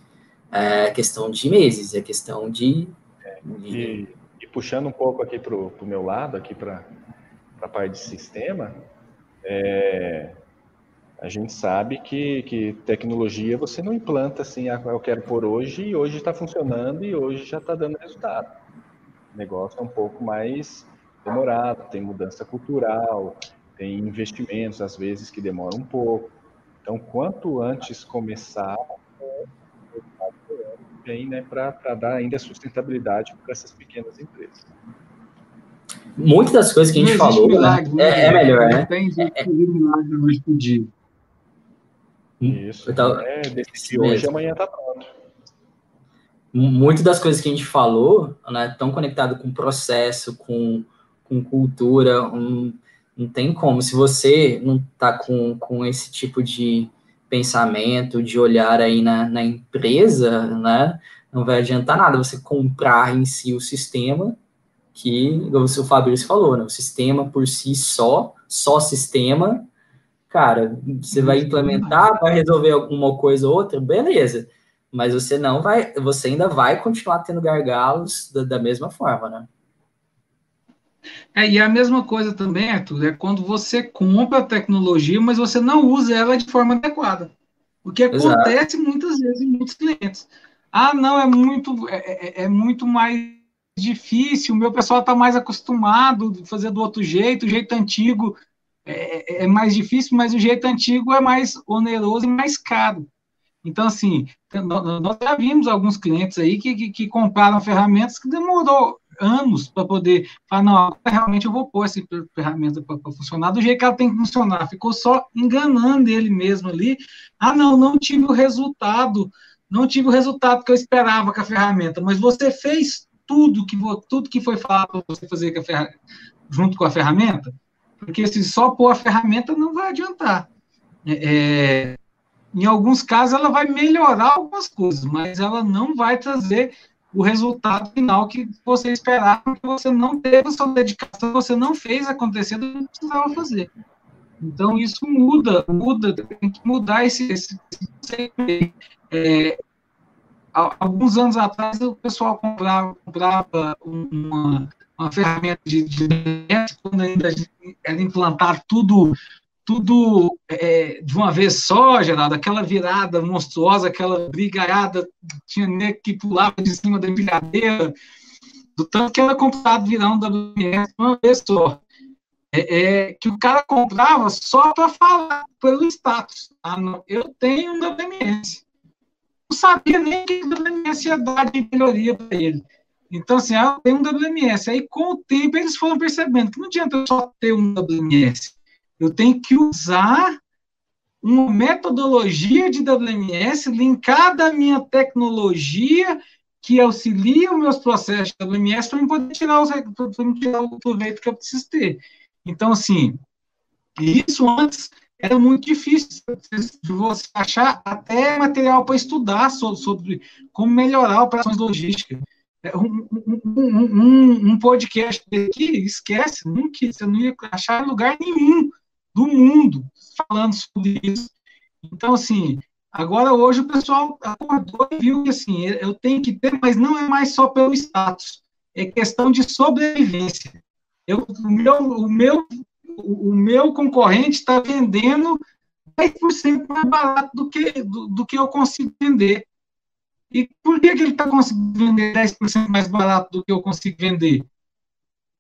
é questão de meses, é questão de... É, e, e, puxando um pouco aqui para o meu lado, aqui para a parte de sistema, é, a gente sabe que, que tecnologia você não implanta assim, ah, eu quero por hoje e hoje está funcionando e hoje já está dando resultado. O negócio é um pouco mais demorado, tem mudança cultural, tem investimentos, às vezes, que demoram um pouco. Então, quanto antes começar, vem né, para dar ainda sustentabilidade para essas pequenas empresas. Muitas das coisas que a gente falou né, milagre, né? é, é, melhor, né? Tem é, milagre hoje por dia. Isso. Então, é, hoje amanhã está pronto muitas das coisas que a gente falou, né, tão conectado com processo, com com cultura, um, não tem como. Se você não está com, com esse tipo de pensamento, de olhar aí na, na empresa, né, não vai adiantar nada você comprar em si o sistema, que, como o Fabrício falou, né, o sistema por si só, só sistema, cara, você vai implementar, vai resolver alguma coisa ou outra, beleza, mas você não vai, você ainda vai continuar tendo gargalos da, da mesma forma, né? É, e a mesma coisa também, Arthur, é quando você compra a tecnologia, mas você não usa ela de forma adequada. O que acontece Exato. muitas vezes em muitos clientes. Ah, não, é muito, é, é, é muito mais difícil, o meu pessoal está mais acostumado a fazer do outro jeito, o jeito antigo é, é, é mais difícil, mas o jeito antigo é mais oneroso e mais caro. Então, assim, nós já vimos alguns clientes aí que, que, que compraram ferramentas que demorou anos para poder falar, não, realmente eu vou pôr essa ferramenta para funcionar do jeito que ela tem que funcionar. Ficou só enganando ele mesmo ali. Ah, não, não tive o resultado, não tive o resultado que eu esperava com a ferramenta, mas você fez tudo que, tudo que foi falado para você fazer com junto com a ferramenta, porque se só pôr a ferramenta não vai adiantar. É, é, em alguns casos ela vai melhorar algumas coisas, mas ela não vai trazer o resultado final que você esperava, porque você não teve a sua dedicação, você não fez acontecer do que precisava fazer. Então, isso muda, muda, tem que mudar esse, esse é, alguns anos atrás, o pessoal comprava, comprava uma, uma ferramenta de, de quando ainda era implantar tudo tudo é, de uma vez só, Geraldo, aquela virada monstruosa, aquela brigaiada, tinha nego que pulava de cima da empilhadeira, do tanto que era comprado virar um WMS uma vez só. É, é, que o cara comprava só para falar pelo status. Ah, não, eu tenho um WMS. Não sabia nem que o WMS ia dar de melhoria para ele. Então, assim, ah, tem um WMS. Aí, com o tempo, eles foram percebendo que não adianta só ter um WMS. Eu tenho que usar uma metodologia de WMS linkada à minha tecnologia que auxilia os meus processos de WMS para eu poder tirar, os, tirar o proveito que eu preciso ter. Então, assim, isso antes era muito difícil de você achar até material para estudar sobre, sobre, como melhorar operações logísticas. É, um, um, um, um podcast aqui, esquece, nunca, você não ia achar lugar nenhum do mundo falando sobre isso. Então, assim, agora hoje o pessoal acordou e viu que, assim, eu tenho que ter, mas não é mais só pelo status, é questão de sobrevivência. Eu, o, meu, o, meu, o meu concorrente está vendendo 10% mais barato do que, do, do, que eu consigo vender. E por que, que ele está conseguindo vender 10% mais barato do que eu consigo vender?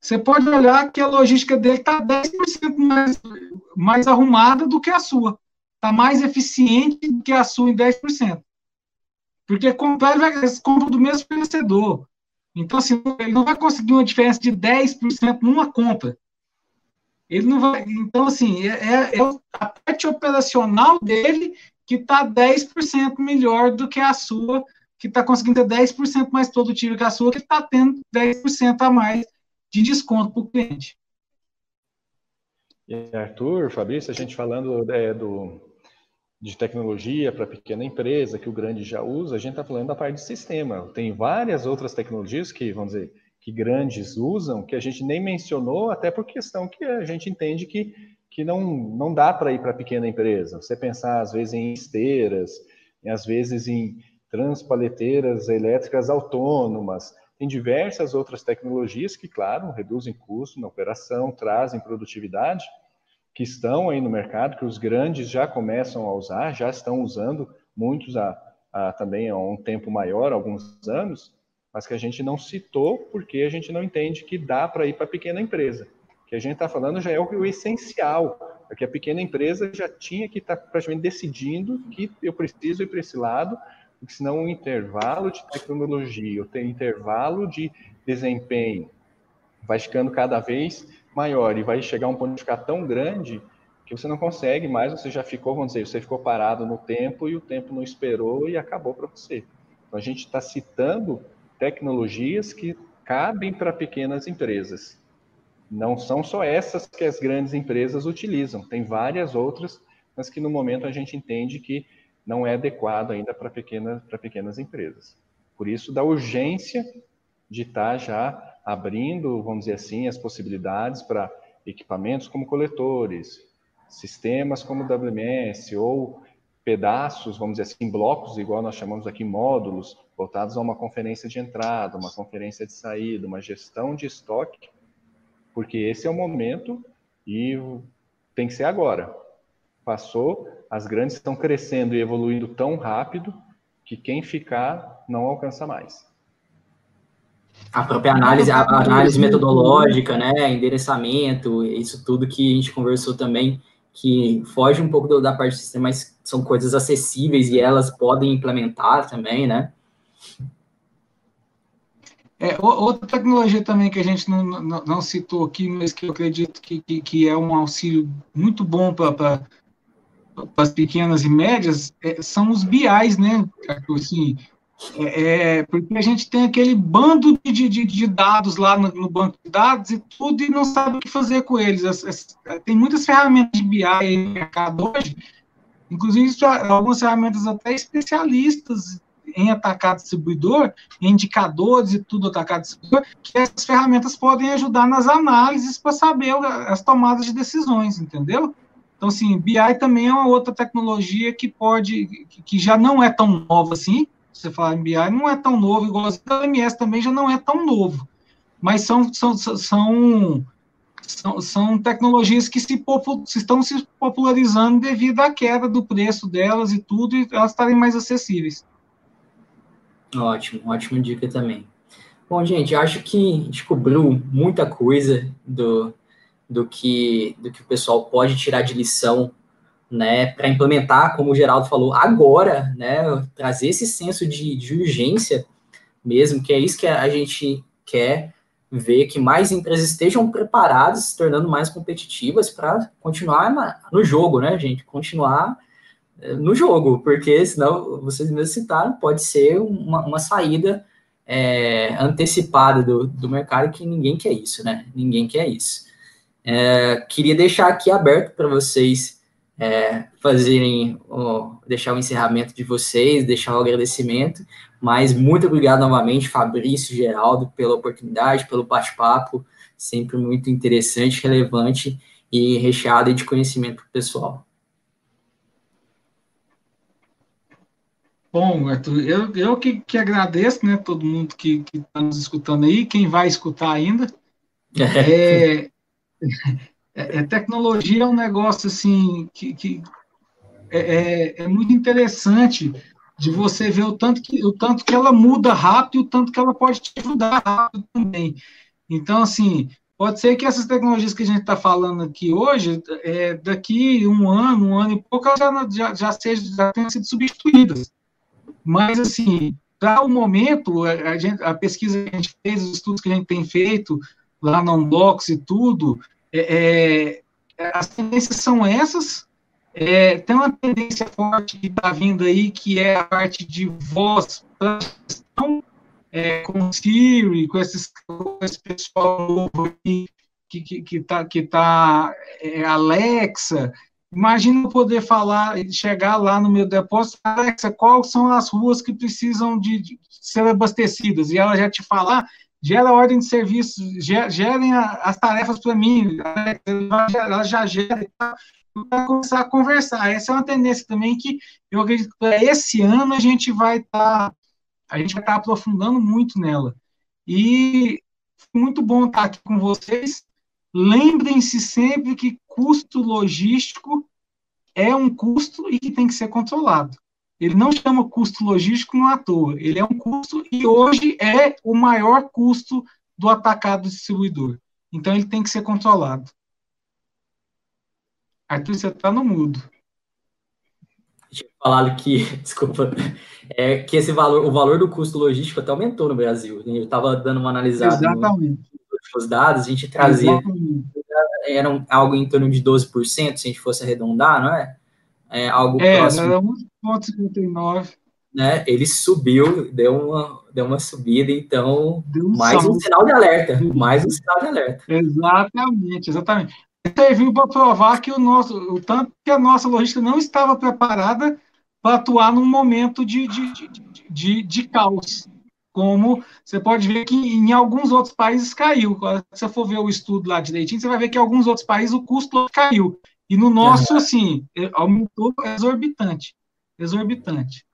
Você pode olhar que a logística dele está 10% mais, mais arrumada do que a sua. Está mais eficiente do que a sua em 10%. Porque comprar, eles compram do mesmo fornecedor. Então, assim, ele não vai conseguir uma diferença de 10% numa compra. Ele não vai. Então, assim, é, é, é a parte operacional dele que está 10% melhor do que a sua, que está conseguindo ter 10% mais produtivo que a sua, que está tendo 10% a mais de desconto para o cliente. Arthur, Fabrício, a gente falando é, do, de tecnologia para pequena empresa, que o grande já usa, a gente está falando da parte de sistema. Tem várias outras tecnologias que, vamos dizer, que grandes usam, que a gente nem mencionou, até por questão que a gente entende que, que não, não dá para ir para pequena empresa. Você pensar, às vezes, em esteiras, às vezes em transpaleteiras elétricas autônomas, tem diversas outras tecnologias que, claro, reduzem custo na operação, trazem produtividade, que estão aí no mercado, que os grandes já começam a usar, já estão usando, muitos a, também há um tempo maior, alguns anos, mas que a gente não citou porque a gente não entende que dá para ir para pequena empresa. O que a gente está falando já é o, essencial, porque a pequena empresa já tinha que estar tá praticamente decidindo que eu preciso ir para esse lado, porque senão o intervalo de tecnologia, o intervalo de desempenho vai ficando cada vez maior e vai chegar um ponto de ficar tão grande que você não consegue mais, você já ficou, vamos dizer, você ficou parado no tempo e o tempo não esperou e acabou para você. Então a gente está citando tecnologias que cabem para pequenas empresas. Não são só essas que as grandes empresas utilizam, tem várias outras, mas que no momento a gente entende que não é adequado ainda para pequenas, pequenas empresas. Por isso, da urgência de estar já abrindo, vamos dizer assim, as possibilidades para equipamentos como coletores, sistemas como WMS ou pedaços, vamos dizer assim, blocos, igual nós chamamos aqui módulos, voltados a uma conferência de entrada, uma conferência de saída, uma gestão de estoque, porque esse é o momento e tem que ser agora. Passou, as grandes estão crescendo e evoluindo tão rápido que quem ficar não alcança mais. A própria análise, a análise metodológica, né, endereçamento, isso tudo que a gente conversou também, que foge um pouco do, da parte do sistema, mas são coisas acessíveis e elas podem implementar também, né? É, outra tecnologia também que a gente não, não, não, citou aqui, mas que eu acredito que, que, que é um auxílio muito bom para as pequenas e médias, é, são os BIs, né? Assim, é, é, porque a gente tem aquele bando de, de, de dados lá no, no, banco de dados e tudo e não sabe o que fazer com eles. As, as, tem muitas ferramentas de BI no mercado hoje, inclusive algumas ferramentas até especialistas em atacar distribuidor, em indicadores e tudo atacar distribuidor, que essas ferramentas podem ajudar nas análises para saber as tomadas de decisões, entendeu? Então, assim, BI também é uma outra tecnologia que pode, que já não é tão nova assim, você fala em BI, não é tão novo, igual a LMS também já não é tão novo. Mas são, são, são, são, são tecnologias que se, estão se popularizando devido à queda do preço delas e tudo, e elas estarem mais acessíveis. Ótimo, ótima dica também. Bom, gente, acho que descobriu muita coisa do, do, que, do que o pessoal pode tirar de lição né, para implementar, como o Geraldo falou, agora, né, trazer esse senso de, de urgência mesmo, que é isso que a gente quer ver, que mais empresas estejam preparadas, se tornando mais competitivas para continuar na, no jogo, né, gente? Continuar eh, no jogo, porque senão, vocês mesmos citaram, pode ser uma, uma saída é, antecipada do, do mercado que ninguém quer isso, né? Ninguém quer isso. É, queria deixar aqui aberto para vocês é, fazerem, ó, deixar o encerramento de vocês, deixar o agradecimento, mas muito obrigado novamente, Fabrício, Geraldo, pela oportunidade, pelo bate-papo, sempre muito interessante, relevante e recheado de conhecimento pessoal. Bom, Arthur, eu, eu que, que agradeço, né, todo mundo que está nos escutando aí, quem vai escutar ainda. É, é, é, tecnologia é um negócio, assim, que, que é, é, é, muito interessante de você ver o tanto, que, o tanto que ela muda rápido e o tanto que ela pode te ajudar rápido também. Então, assim, pode ser que essas tecnologias que a gente está falando aqui hoje, é, daqui um ano, um ano e pouco, elas já, já, já, seja, já tenham sido substituídas. Mas, assim, para o momento, a, gente, a, pesquisa que a gente fez, os estudos que a gente tem feito lá no Unbox e tudo, é, é, as tendências são essas. É, tem uma tendência forte que está vindo aí, que é a parte de voz é, com Siri, com, esses, com esse pessoal novo aí, que está que, que tá, que tá é, Alexa, Imagina poder falar, chegar lá no meu depósito, Alexa, quais são as ruas que precisam de, de ser abastecidas? E ela já te falar, gera ordem de serviço, gerem as tarefas para mim, ela já gera para começar a conversar. Essa é uma tendência também que eu acredito que esse ano a gente vai estar tá, a gente vai estar tá aprofundando muito nela. E muito bom estar aqui com vocês. Lembrem-se sempre que custo logístico é um custo e que tem que ser controlado. Ele não chama custo logístico não à toa. Ele é um custo e hoje é o maior custo do atacado distribuidor. Então ele tem que ser controlado. Arthur, você está no mudo. Tinha falado que, desculpa, é que esse valor, o valor do custo logístico até aumentou no Brasil. Eu estava dando uma analisada Exatamente os dados, a gente trazia, era algo em torno de 12%, se a gente fosse arredondar, não é? É algo é, próximo. Era 1,59%. Né? Ele subiu, deu uma, deu uma subida, então, um mais salto. um sinal de alerta, mais um sinal de alerta. Exatamente, exatamente. Serviu para provar que o nosso, o tanto que a nossa logística não estava preparada para atuar num momento de, de, de, de, de caos como você pode ver que em alguns outros países caiu. Se você for ver o estudo lá direitinho, você vai ver que em alguns outros países o custo caiu. E no nosso, assim, aumentou exorbitante. Exorbitante.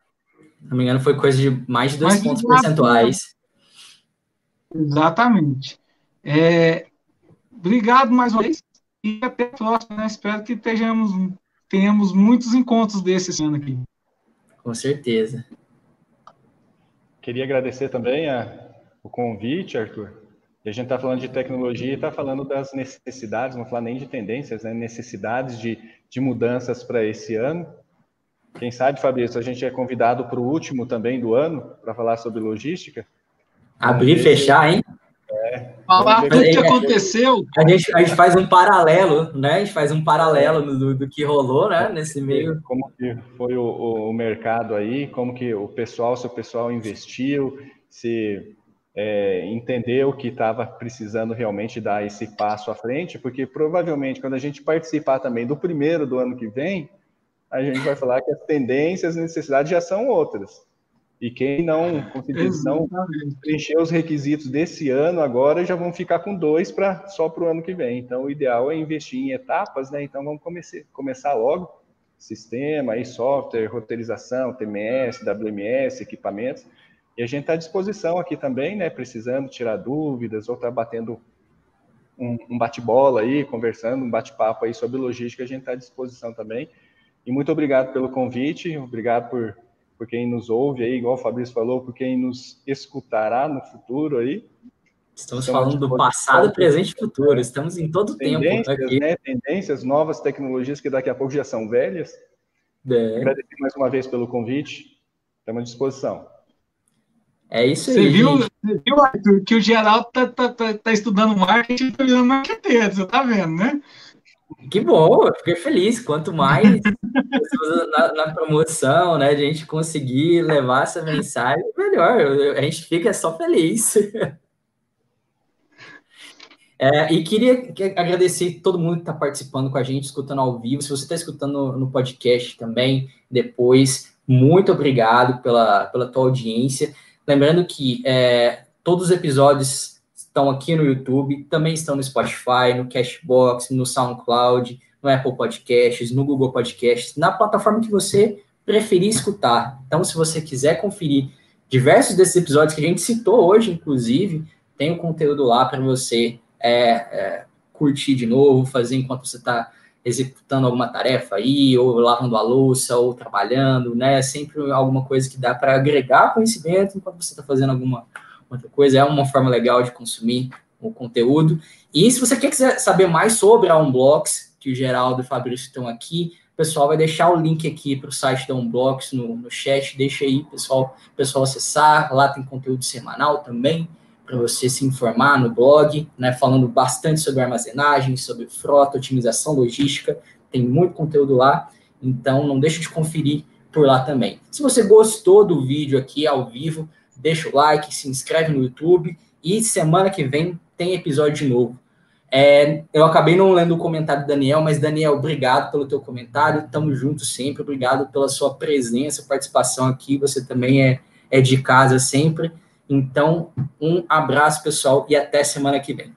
Se não me engano, foi coisa de mais de dois pontos percentuais. Exatamente. É, obrigado mais uma vez e até a próxima. Né? Espero que tenhamos, tenhamos muitos encontros desses ano aqui. Com certeza. Queria agradecer também a, o convite, Arthur. E a gente está falando de tecnologia e está falando das necessidades, não falar nem de tendências, né? necessidades de, de mudanças para esse ano. Quem sabe, Fabrício, a gente é convidado para o último também do ano para falar sobre logística. Abrir e fechar, hein? Falar tudo que aconteceu. A gente, a gente faz um paralelo, né? A gente faz um paralelo do, do que rolou, né? Nesse meio. Como que foi o, o mercado aí, como que o pessoal, se o pessoal investiu, se é, entendeu que estava precisando realmente dar esse passo à frente, porque provavelmente quando a gente participar também do primeiro do ano que vem, a gente vai falar que as tendências e necessidades já são outras. E quem não conseguir não preencher os requisitos desse ano agora já vão ficar com dois para só para o ano que vem. Então o ideal é investir em etapas, né? Então vamos começar, começar logo sistema, aí software, roteirização, TMS, WMS, equipamentos. E a gente está à disposição aqui também, né? Precisando tirar dúvidas ou está batendo um, um bate-bola aí, conversando, um bate-papo aí sobre logística, a gente está à disposição também. E muito obrigado pelo convite, obrigado por por quem nos ouve aí, igual o Fabrício falou, por quem nos escutará no futuro aí. Estamos, falando do passado, presente e futuro. Estamos em todo tempo aqui. Né? Tendências, novas tecnologias que daqui a pouco já são velhas. É. Agradecer mais uma vez pelo convite. Estamos à disposição. É isso aí. Você viu, você viu, Arthur, que o Geraldo tá, tá, tá, tá estudando marketing e tá virando marqueteiro, você tá vendo, né? Que bom, eu fiquei feliz. Quanto mais na, na, promoção, né, a gente conseguir levar essa mensagem, melhor. A gente fica só feliz. É, e queria agradecer todo mundo que está participando com a gente, escutando ao vivo. Se você está escutando no, no, podcast também, depois, muito obrigado pela, pela tua audiência. Lembrando que é, todos os episódios estão aqui no YouTube, também estão no Spotify, no Cashbox, no SoundCloud, no Apple Podcasts, no Google Podcasts, na plataforma que você preferir escutar. Então, se você quiser conferir diversos desses episódios que a gente citou hoje, inclusive, tem o conteúdo lá para você é, é, curtir de novo, fazer enquanto você está executando alguma tarefa aí, ou lavando a louça, ou trabalhando, né? Sempre alguma coisa que dá para agregar conhecimento enquanto você está fazendo alguma outra coisa. É uma forma legal de consumir o conteúdo. E se você quer quiser saber mais sobre a Unblocks, que o Geraldo e o Fabrício estão aqui, o pessoal vai deixar o link aqui para o site da Unblocks no, no chat. Deixa aí, pessoal, pessoal acessar. Lá tem conteúdo semanal também para você se informar no blog, né, falando bastante sobre armazenagem, sobre frota, otimização logística, tem muito conteúdo lá, então não deixe de conferir por lá também. Se você gostou do vídeo aqui ao vivo, deixa o like, se inscreve no YouTube e semana que vem tem episódio de novo. É, eu acabei não lendo o comentário do Daniel, mas Daniel, obrigado pelo teu comentário, tamo junto sempre, obrigado pela sua presença, participação aqui, você também é, é de casa sempre. Então, um abraço, pessoal, e até semana que vem.